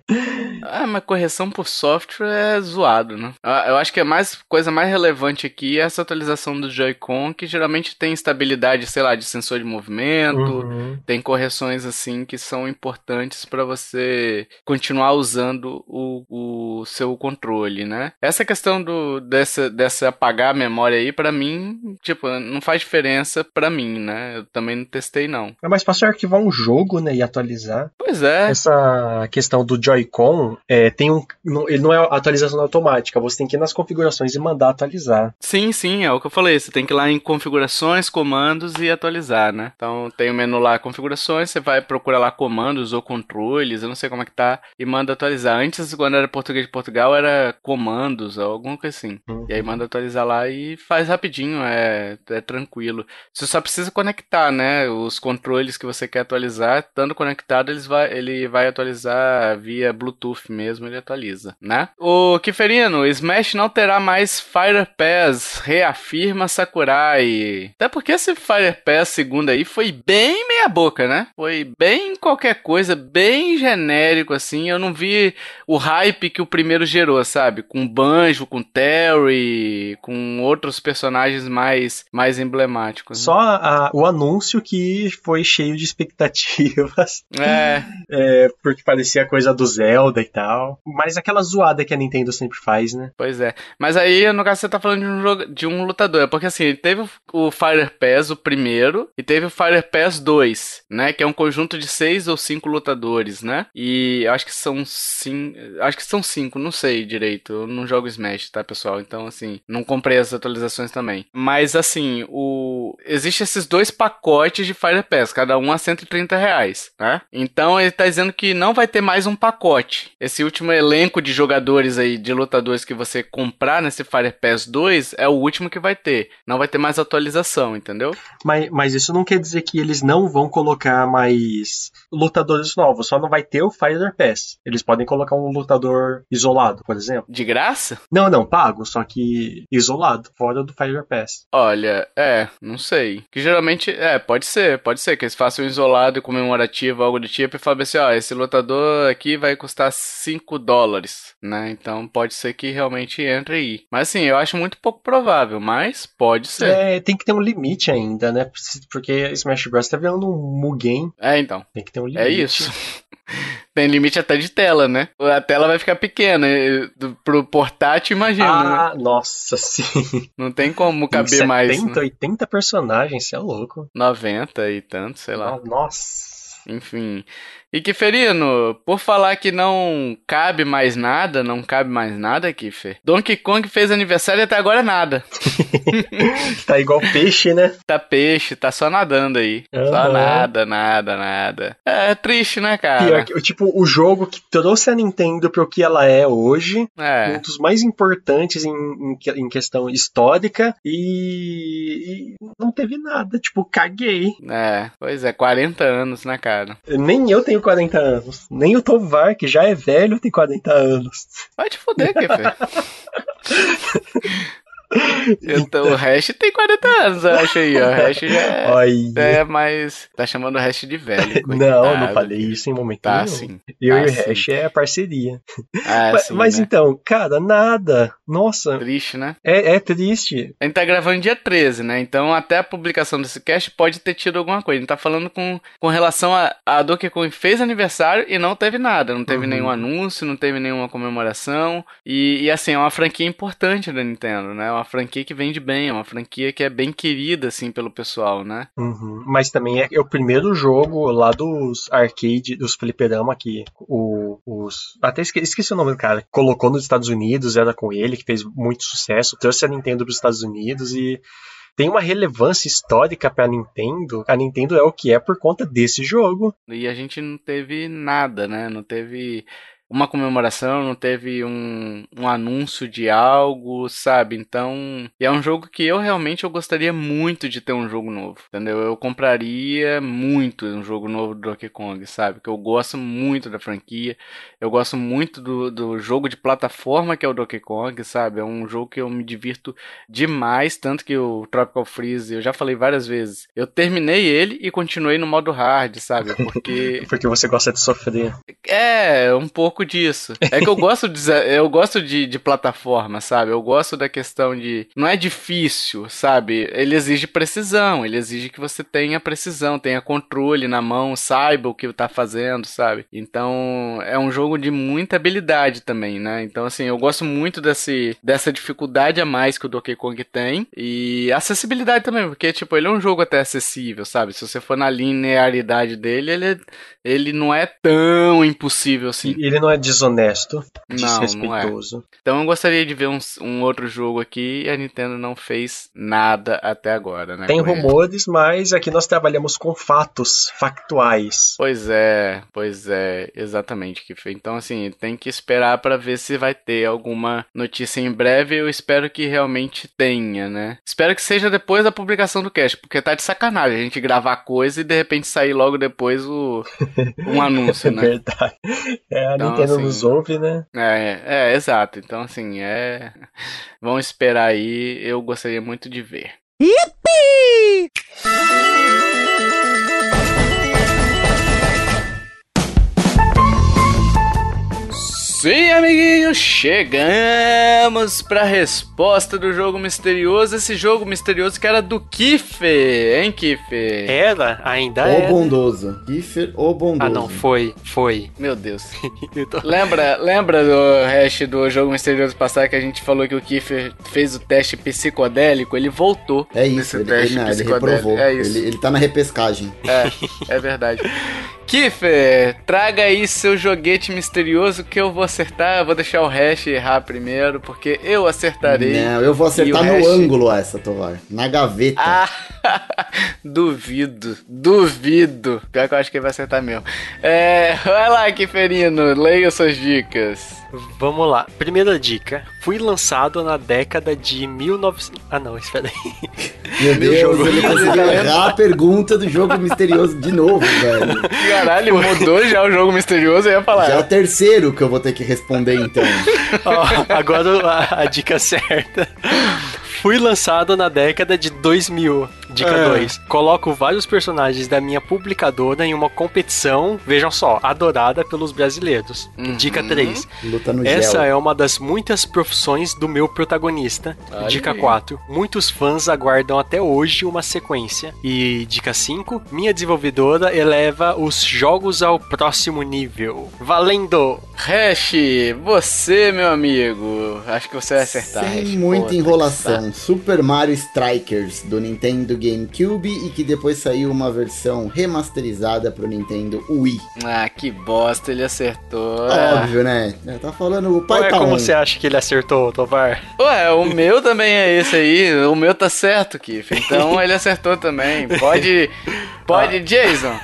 S1: Ah, mas correção por software é zoado, né? Eu acho que a mais, coisa mais relevante aqui é essa atualização do Joy-Con, que geralmente tem estabilidade, sei lá, de sensor de movimento, uhum. tem correções assim que são importantes para você continuar usando o, o seu controle, né? Essa questão do dessa, dessa apagar a memória aí, para mim, tipo, não faz diferença para mim, né? Eu também não testei, não.
S2: É mais fácil arquivar um jogo, né, e atualizar.
S1: Pois é.
S2: Essa questão do Joy-Con, é, tem um, ele não é atualização automática, você tem que ir nas configurações e mandar atualizar.
S1: Sim, sim, é o que eu falei, você tem que ir lá em configurações, comandos e atualizar, né? Então tem o menu lá, configurações, você vai procurar lá comandos ou controles, eu não sei como é que tá, e manda atualizar. Antes, quando era português de Portugal, era comandos ou alguma coisa assim. Uhum. E aí manda atualizar lá e faz rapidinho, é, é tranquilo. Você só precisa conectar, né? Os controles que você quer atualizar, estando conectado, eles vai, ele vai atualizar via Bluetooth mesmo, ele atualiza, né? O Kiferino, Smash não terá mais Fire Pass, reafirma Sakurai. Até porque esse Fire Pass segundo aí foi bem meia boca, né? Foi bem qualquer coisa, bem genérico assim. Eu não vi o hype que o primeiro gerou, sabe? Com Banjo, com Terry, com outros personagens mais, mais emblemáticos.
S2: Né? Só a, o anúncio que foi cheio de expectativas.
S1: É.
S2: é. Porque parecia coisa do Zelda e tal. Mas aquela zoada que a Nintendo sempre faz, né?
S1: Pois é. Mas aí, no caso, você tá falando de um, jogo, de um lutador. Porque assim, teve o Fire Pass, o primeiro, e teve o Fire Pass 2, né? Que é um conjunto de seis ou cinco lutadores, né? E acho que são cinco. Acho que são cinco, não sei direito. Eu não jogo Smash, tá, pessoal? Então, assim, não comprei as atualizações também. Mas assim, o. Existem esses dois pacotes de Fire Pass, cada um a 130 reais, né? Então ele tá dizendo que não vai ter mais um pacote. Esse último elenco de jogadores aí, de lutadores que você comprar nesse Fire Pass 2 é o último que vai ter. Não vai ter mais atualização, entendeu?
S2: Mas, mas isso não quer dizer que eles não vão colocar mais lutadores novos, só não vai ter o Fire Pass. Eles podem colocar um lutador isolado, por exemplo.
S1: De graça?
S2: Não, não, pago, só que isolado, fora do Fire Pass.
S1: Olha, é, não sei. Que geralmente, é, pode ser, pode ser que eles façam isolado e comemorativo, algo do tipo, e falem assim, ó, esse lutador aqui vai custar 5 dólares, né? Então pode ser que realmente entre aí. Mas assim, eu acho muito pouco provável, mas pode ser.
S2: É, tem que ter um limite ainda, né? Porque Smash Bros tá virando um Mugen.
S1: É, então.
S2: Tem que ter um
S1: limite. É isso. Tem limite até de tela, né? A tela vai ficar pequena. Pro portátil, imagina.
S2: Ah,
S1: né?
S2: nossa, sim.
S1: Não tem como caber tem 70, mais.
S2: 70, né? 80 personagens, você é louco.
S1: 90 e tanto, sei lá.
S2: Nossa.
S1: Enfim. E Kiferino, por falar que não cabe mais nada, não cabe mais nada, Kifer. Donkey Kong fez aniversário e até agora nada.
S2: tá igual peixe, né?
S1: Tá peixe, tá só nadando aí. Uhum. Só nada, nada, nada. É, triste, né, cara? Pior
S2: tipo, o jogo que trouxe a Nintendo pro que ela é hoje, é. um dos mais importantes em, em, em questão histórica, e, e, não teve nada. Tipo, caguei.
S1: É, pois é, 40 anos, né, cara?
S2: Nem eu tenho 40 anos. Nem o Tovar, que já é velho, tem 40 anos.
S1: Vai te foder, Kefer. Então o Hash tem 40 anos, eu acho aí, ó. O Hash já é, é mais. Tá chamando o Hash de velho.
S2: Não, não falei isso em momento tá, nenhum. Sim. Eu tá, e o sim. Hash é parceria. Ah, mas, sim, mas né? então, cara, nada. Nossa.
S1: Triste, né?
S2: É, é triste.
S1: A gente tá gravando dia 13, né? Então até a publicação desse cast pode ter tido alguma coisa. A gente tá falando com, com relação a, a Donkey Kong fez aniversário e não teve nada. Não teve uhum. nenhum anúncio, não teve nenhuma comemoração. E, e assim, é uma franquia importante da Nintendo, né? Uma franquia que vende bem, é uma franquia que é bem querida, assim, pelo pessoal, né?
S2: Uhum. Mas também é, é, o primeiro jogo lá dos arcade, dos fliperama que o, os... Até esqueci, esqueci o nome do cara. Colocou nos Estados Unidos, era com ele, que fez muito sucesso, trouxe a Nintendo para os Estados Unidos e tem uma relevância histórica para a Nintendo. A Nintendo é o que é por conta desse jogo.
S1: E a gente não teve nada, né? Não teve uma comemoração, não teve um, um anúncio de algo, sabe? Então, é um jogo que eu realmente eu gostaria muito de ter um jogo novo, entendeu? Eu compraria muito um jogo novo do Donkey Kong, sabe? Que eu gosto muito da franquia, eu gosto muito do, do jogo de plataforma que é o Donkey Kong, sabe? É um jogo que eu me divirto demais, tanto que o Tropical Freeze, eu já falei várias vezes, eu terminei ele e continuei no modo hard, sabe? Porque...
S2: Porque você gosta de sofrer.
S1: É, um pouco pouco disso. É que eu gosto de, eu gosto de, de plataforma, sabe? Eu gosto da questão de. Não é difícil, sabe? Ele exige precisão, ele exige que você tenha precisão, tenha controle na mão, saiba o que tá fazendo, sabe? Então é um jogo de muita habilidade também, né? Então, assim, eu gosto muito desse, dessa dificuldade a mais que o Donkey Kong tem e acessibilidade também, porque, tipo, ele é um jogo até acessível, sabe? Se você for na linearidade dele, ele, ele não é tão impossível assim.
S2: Ele não não é desonesto, desrespeitoso. Não,
S1: não é. Então eu gostaria de ver um, um, outro jogo aqui e a Nintendo não fez nada até agora, né?
S2: Tem rumores, ele. mas aqui nós trabalhamos com fatos factuais.
S1: Pois é, pois é, exatamente, Kiff. Então assim, tem que esperar para ver se vai ter alguma notícia em breve. Eu espero que realmente tenha, né? Espero que seja depois da publicação do cast, porque tá de sacanagem a gente gravar coisa e de repente sair logo depois o um anúncio, né?
S2: É verdade. É, a então, Nintendo assim, nos ouve, né?
S1: É, é, exato. Então, assim, é. Vamos esperar aí. Eu gostaria muito de ver. Yippee! Sim, amiguinhos, chegamos para a resposta do jogo misterioso. Esse jogo misterioso que era do Kiffer, hein, Kiffer?
S3: Era? Ainda
S4: é. O bondoso. Kiffer, o bondoso.
S3: Ah, não, foi, foi.
S1: Meu Deus. lembra, lembra do hash do jogo misterioso passado que a gente falou que o Kiffer fez o teste psicodélico? Ele voltou
S4: é isso, ele, teste ele, não, ele reprovou. É isso. Ele, ele tá na repescagem.
S1: É, é verdade. Kiffer, traga aí seu joguete misterioso que eu vou acertar. Eu vou deixar o hash errar primeiro, porque eu acertarei.
S4: Não, eu vou acertar no hash... ângulo essa, Tovar. Na gaveta. Ah,
S1: duvido, duvido. Pior que eu acho que ele vai acertar mesmo. É, vai lá, Kifferino, leia suas dicas.
S3: Vamos lá. Primeira dica. Fui lançado na década de 1900. Ah, não, espera aí.
S4: Meu Deus, jogo. ele conseguiu errar a pergunta do jogo misterioso de novo, velho.
S1: Caralho, mudou já o jogo misterioso, eu ia falar.
S4: Já é o terceiro que eu vou ter que responder, então.
S3: Ó, agora a, a dica certa. Fui lançado na década de 2000. Dica 2. É. Coloco vários personagens da minha publicadora em uma competição, vejam só, adorada pelos brasileiros. Uhum. Dica 3.
S4: Luta no
S3: Essa
S4: gel.
S3: é uma das muitas profissões do meu protagonista. Aí. Dica 4. Muitos fãs aguardam até hoje uma sequência. E dica 5. Minha desenvolvedora eleva os jogos ao próximo nível. Valendo!
S1: Hash, você, meu amigo. Acho que você vai acertar.
S4: Sem muita enrolação. Super Mario Strikers do Nintendo GameCube e que depois saiu uma versão remasterizada pro Nintendo Wii.
S1: Ah, que bosta, ele acertou.
S4: Óbvio, né? Tá falando o pai
S2: Ué,
S4: tá
S2: como
S4: um.
S2: você acha que ele acertou, Tovar?
S1: Ué, o meu também é esse aí. O meu tá certo, Kiff. Então ele acertou também. Pode. Pode,
S2: Ah.
S1: Jason.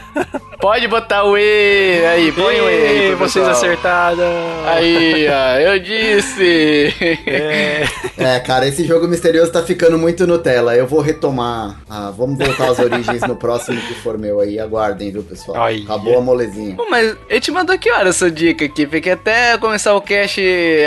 S1: Pode botar o E aí, põe o E aí.
S2: Vocês
S1: pessoal.
S2: acertaram.
S1: Aí, ó, eu disse.
S2: É,
S4: É, cara, esse jogo misterioso tá ficando muito Nutella. Eu vou retomar. Ah, vamos voltar às origens no próximo que for meu aí. Aguardem, viu, pessoal?
S2: Ai,
S4: Acabou a molezinha.
S1: Pô, mas ele te mandou que hora essa dica aqui? Porque até começar o cast,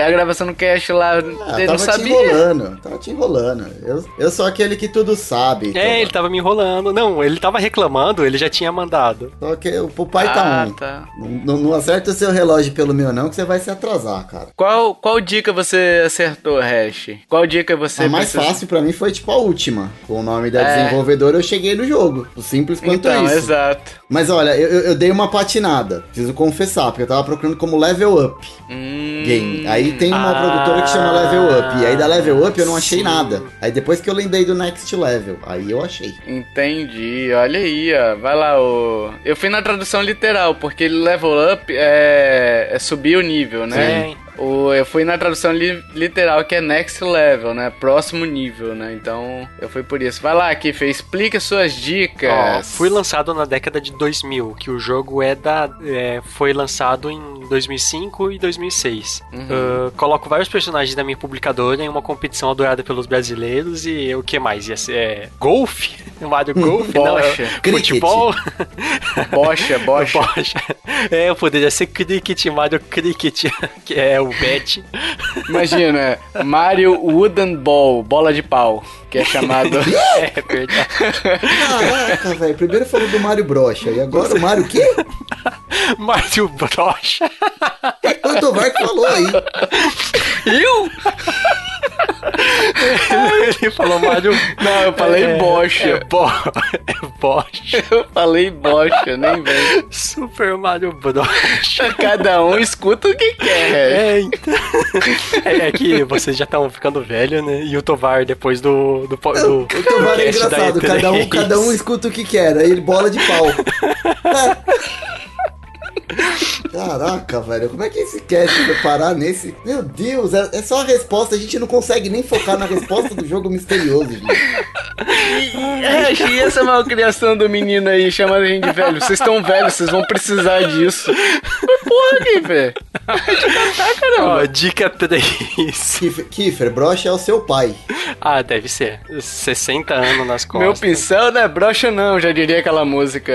S1: a gravação no cast lá,
S4: Ah,
S1: ele não
S4: tava te
S1: sabia.
S4: enrolando, tava te enrolando. Eu, eu sou aquele que tudo sabe.
S2: é, ele tava me enrolando. Não, ele tava reclamando, ele já tinha mandado.
S4: Só que o, pai tá
S1: Ah,
S4: um.
S1: tá.
S4: Não, não acerta o seu relógio pelo meu, não, que você vai se atrasar, cara.
S1: Qual, qual dica você acertou, Hash? Qual dica você
S4: a mais fácil pra mim foi tipo a última. Com o nome da
S1: É.
S4: desenvolvedora, eu cheguei no jogo. O simples quanto
S1: Então,
S4: isso.
S1: exato.
S4: Mas olha, eu, eu- eu dei uma patinada. Preciso confessar, porque eu tava procurando como level up
S1: Hum,
S4: game. Aí tem uma
S2: Ah,
S4: produtora que chama level up. E aí da level up eu não achei
S2: sim.
S4: nada. Aí depois que eu lembrei do next level, aí eu achei.
S1: Entendi, olha aí, ó. Vai lá, o. Eu fui na tradução literal, porque level up é, é subir o nível, né?
S2: Sim.
S1: O, eu fui na tradução li- literal, que é next level, né? Próximo nível, né? Então, eu fui por isso. Vai lá, Kiff, explica suas
S2: Ó,
S1: dicas.
S2: fui lançado na década de 2000, que o jogo é da é, foi lançado em 2005 e 2006.
S1: Uhum.
S2: Ah, coloco vários personagens da minha publicadora em uma competição adorada pelos brasileiros e o que mais? Ia ser é, golfe? Mario Golf? Não, é
S1: Bocha.
S2: Futebol?
S1: Bocha, bocha.
S2: Bocha. É, eu poderia ser Cricket, Mario Cricket, que é o Bet.
S1: Imagina, Mario Wooden Ball, bola de pau, que é chamado.
S2: É verdade.
S4: Caraca, velho. Primeiro falou do Mario Brocha. E agora o Mario o quê?
S2: Mario Brocha.
S4: O Tovar que falou aí.
S1: Eu?
S2: Ele falou Mario.
S1: Não, eu falei
S2: é,
S1: bocha.
S2: É, bo... é bocha.
S1: Eu falei bocha, nem vem.
S2: Super Mario Brocha.
S1: Cada um escuta o que quer.
S2: É, então. É, é que vocês já estão ficando velho, né? E o Tovar, depois do. Do, do
S4: O Tovar é
S2: cast da
S4: engraçado.
S2: E3.
S4: Cada um, cada um escuta o que quer. Aí bola de pau. Caraca, velho, como é que esse cast foi parar nesse? Meu Deus, é, é só a resposta, a gente não consegue nem focar na resposta do jogo misterioso, gente.
S1: É, e essa malcriação do menino aí chamando a gente de velho? Vocês estão velhos, vocês vão precisar disso. Mas porra, velho.
S2: Ó, dica 3.
S4: Kiefer, Kiefer, brocha é o seu pai.
S2: Ah, deve ser. 60 anos nas
S1: Meu
S2: costas.
S1: pincel não é brocha, não, já diria aquela música.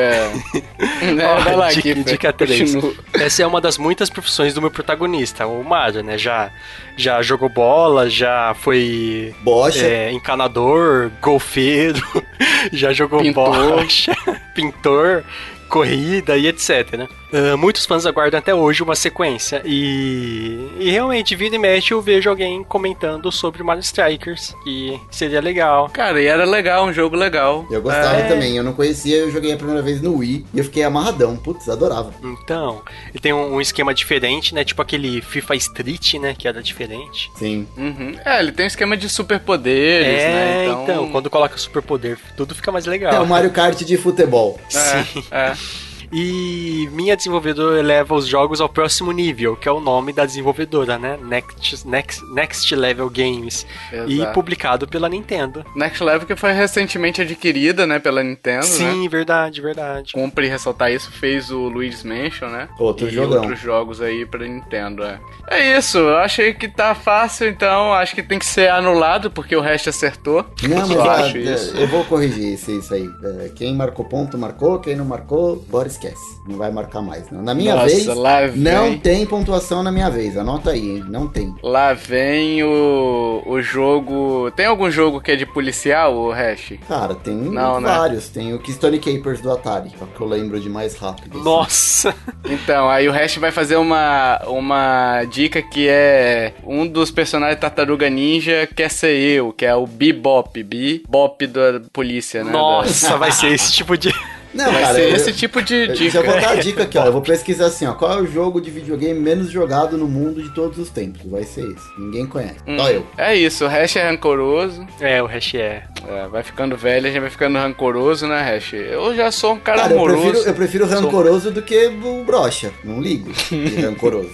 S1: né?
S2: Ó,
S1: Vai lá,
S2: dica,
S1: Kiffer,
S2: dica 3.
S1: Continua.
S2: Essa é uma das muitas profissões do meu protagonista, o Mario, né? Já, já jogou bola, já foi
S4: Bocha.
S2: é, encanador, golfeiro, já jogou
S1: Pintor.
S2: bocha, pintor, corrida e etc. né? Ah, muitos fãs aguardam até hoje uma sequência e, e realmente, vira e mexe, eu vejo alguém comentando sobre Mario Strikers, que seria legal.
S1: Cara, e era legal, um jogo legal.
S4: Eu gostava
S2: É.
S4: também, eu não conhecia, eu joguei a primeira vez no Wii e eu fiquei amarradão. Putz, adorava.
S2: Então, ele tem um, um esquema diferente, né? Tipo aquele FIFA Street, né? Que era diferente.
S4: Sim.
S1: Uhum. É, ele tem um esquema de superpoderes,
S2: é,
S1: né?
S2: então... quando coloca superpoder, tudo fica mais
S4: É
S2: legal.
S4: o Mario Kart de futebol.
S2: Sim.
S1: É, é.
S2: E minha desenvolvedora leva os jogos ao próximo nível, que é o nome da desenvolvedora, né? Next, Next, Next Level Games. E
S1: Exato.
S2: publicado pela Nintendo.
S1: Next Level que foi recentemente adquirida, né, pela Nintendo, né?
S2: Sim, verdade, verdade.
S1: Cumpre ressaltar isso, fez o Luigi's Mansion, né?
S4: Outro
S1: e
S4: jogão.
S1: outros jogos aí pra Nintendo, é. É isso, eu achei que tá fácil, então acho que tem que ser anulado, porque o resto acertou.
S4: Não, mas
S1: eu acho isso.
S4: eu vou corrigir isso, isso aí. É, Quem marcou ponto, marcou. Quem não marcou, bora esquece. Não vai marcar mais. Não. Na minha
S1: Nossa,
S4: vez,
S1: lá vem.
S4: não tem pontuação na minha vez. Anota aí, hein? Não tem.
S1: Lá vem o, o jogo. Tem algum jogo que é de policial, o Hash?
S4: Cara, tem
S1: Não, né?
S4: vários. Tem o Keystone Capers do Atari, que é o que eu lembro de mais rápido. assim.
S2: Nossa!
S1: Então, aí o Hash vai fazer uma, uma dica que é um dos personagens Tartaruga Ninja quer ser eu, que é o Bebop, Bebop da polícia, né?
S2: Nossa, vai ser esse tipo de.
S1: Não, Vai cara, ser eu, esse tipo de dica.
S4: Eu vou dar a dica aqui, ó. Eu vou pesquisar assim, ó. Qual é o jogo de videogame menos jogado no mundo de todos os tempos? Vai ser esse. Ninguém conhece. Hum, Só eu.
S1: É isso, o hash é rancoroso.
S3: É, o hash é.
S1: é. Vai ficando velho, a gente vai ficando rancoroso, né, hash? Eu já sou um cara, cara amoroso.
S4: Eu prefiro, eu prefiro rancoroso sou... do que o brocha. Não ligo de rancoroso.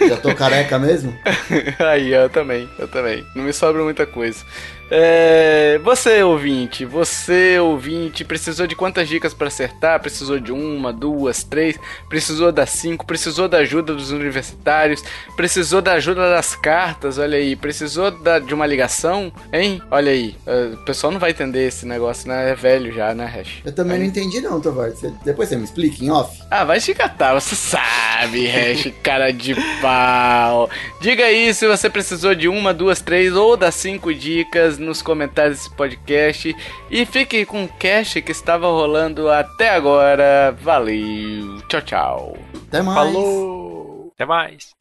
S4: Já tô careca mesmo?
S1: Aí, eu também, eu também. Não me sobra muita coisa. É, você, ouvinte, você, ouvinte, precisou de quantas dicas para acertar? Precisou de uma, duas, três? Precisou das cinco? Precisou da ajuda dos universitários? Precisou da ajuda das cartas? Olha aí, precisou da, de uma ligação? Hein? Olha aí, é, o pessoal não vai entender esse negócio, né? É velho já, né, Hash?
S4: Eu também
S1: é.
S4: não entendi, não, Tovar. Depois você me explica em off.
S1: Ah, vai te catar, você sabe, Hash, cara de pau. Diga aí se você precisou de uma, duas, três ou das cinco dicas nos comentários desse podcast. E fique com o cast que estava rolando até agora. Valeu, tchau, tchau.
S4: Até mais.
S3: Falou. Até mais.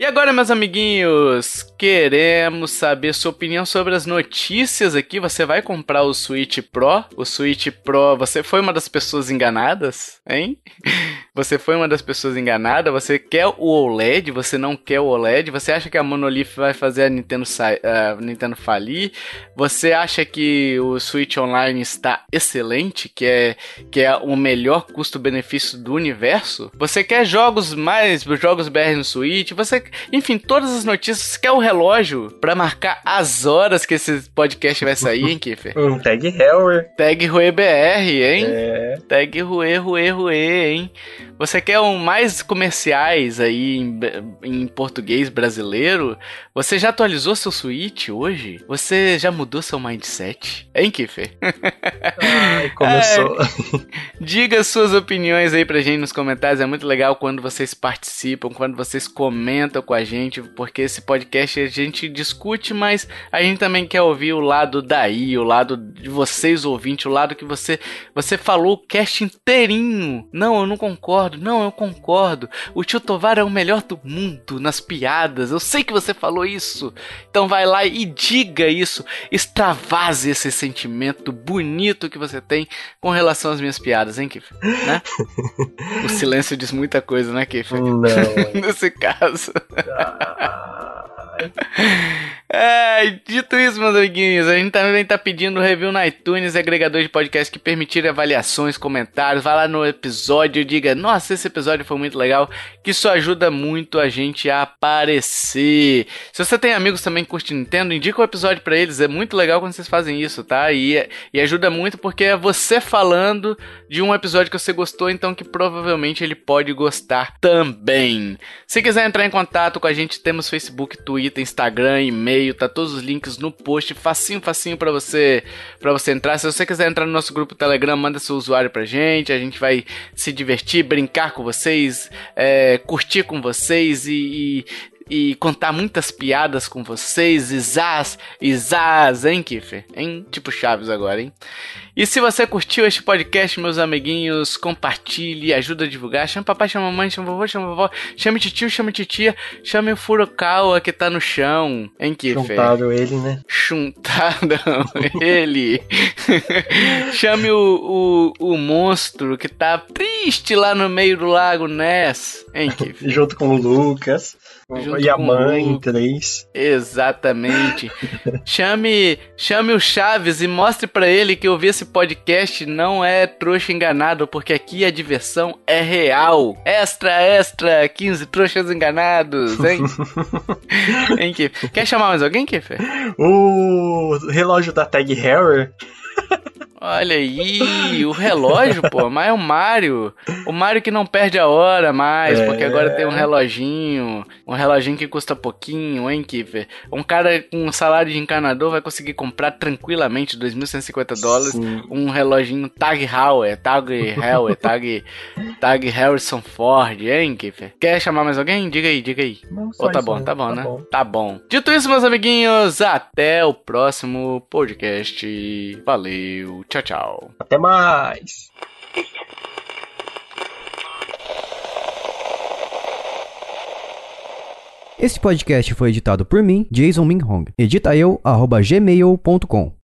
S1: E agora, meus amiguinhos, queremos saber sua opinião sobre as notícias aqui. Você vai comprar o Switch Pro? O Switch Pro, você foi uma das pessoas enganadas, hein? Você foi uma das pessoas enganadas? Você quer o OLED? Você não quer o OLED? Você acha que a Monolith vai fazer a Nintendo, a Nintendo falir? Você acha que o Switch Online está excelente? Que é, que é o melhor custo-benefício do universo? Você quer jogos mais, jogos BR no Switch? Você, enfim, todas as notícias. Você quer o relógio para marcar as horas que esse podcast vai sair, hein, Kiffer?
S2: Um tag Heuer.
S1: Tag Rue BR, hein? É. Tag Rue, Rue, Rue, hein? Você quer um mais comerciais aí em, em, português brasileiro? Você já atualizou seu Switch hoje? Você já mudou seu mindset? Hein, Kiffer?
S2: Ai, começou. É,
S1: diga suas opiniões aí pra gente nos comentários. É muito legal quando vocês participam, quando vocês comentam com a gente, porque esse podcast a gente discute, mas a gente também quer ouvir o lado daí, o lado de vocês ouvintes, o lado que você você falou o cast inteirinho. Não, eu não concordo. Não, eu concordo. O tio Tovar é o melhor do mundo nas piadas. Eu sei que você falou isso. Então vai lá e diga isso. Extravase esse sentimento bonito que você tem com relação às minhas piadas, hein, Kiff? Né? o silêncio diz muita coisa, né, Kiff?
S2: Não.
S1: Nesse caso. uh, uh É, dito isso, meus amiguinhos, a gente também tá pedindo review no iTunes, agregador de podcast que permitir avaliações, comentários. Vai lá no episódio e diga: Nossa, esse episódio foi muito legal. Que isso ajuda muito a gente a aparecer. Se você tem amigos também que curtem Nintendo, indica o episódio para eles. É muito legal quando vocês fazem isso, tá? E, e ajuda muito porque é você falando de um episódio que você gostou, então que provavelmente ele pode gostar também. Se quiser entrar em contato com a gente, temos Facebook. Twitter, Instagram, e-mail, tá todos os links no post, facinho, facinho para você para você entrar. Se você quiser entrar no nosso grupo Telegram, manda seu usuário pra gente, a gente vai se divertir, brincar com vocês, é, curtir com vocês e, e, e contar muitas piadas com vocês, isás, isás, hein, Kiffer? Hein? Tipo Chaves agora, hein? E se você curtiu este podcast, meus amiguinhos, compartilhe, ajuda a divulgar. Chama papai, chama mamãe, chama vovô, chama vovó, chame tio, chame titia, chame o Furukawa que tá no chão. Hein, Kiffer?
S2: Chuntado ele, né?
S1: Chuntado ele. chame o, o, o monstro que tá triste lá no meio do lago Ness. Hein, Kiffer?
S2: Junto com o Lucas. Junto e a mãe, três.
S1: Exatamente. chame, chame o Chaves e mostre para ele que eu vi esse podcast não é trouxa enganado, porque aqui a diversão é real. Extra, extra, 15 trouxas enganados, hein? hein Quer chamar mais alguém, Kiffer?
S2: O relógio da Tag Harry
S1: Olha aí, o relógio, pô, mas é o Mario. O Mario que não perde a hora mais, é... porque agora tem um reloginho. Um reloginho que custa pouquinho, hein, Kiffer? Um cara com um salário de encanador vai conseguir comprar tranquilamente 2.150 dólares Sim. um reloginho Tag Heuer, Tag Heuer, Tag, Tag Harrison Ford, hein, Kiffer? Quer chamar mais alguém? Diga aí, diga aí. Não, oh, tá bom, tá bom, tá né? Bom. Tá bom. Dito isso, meus amiguinhos, até o próximo podcast. Valeu. Tchau, tchau.
S2: Até mais.
S5: Esse podcast foi editado por mim, Jason Minhong. Edita eu, arroba gmail.com.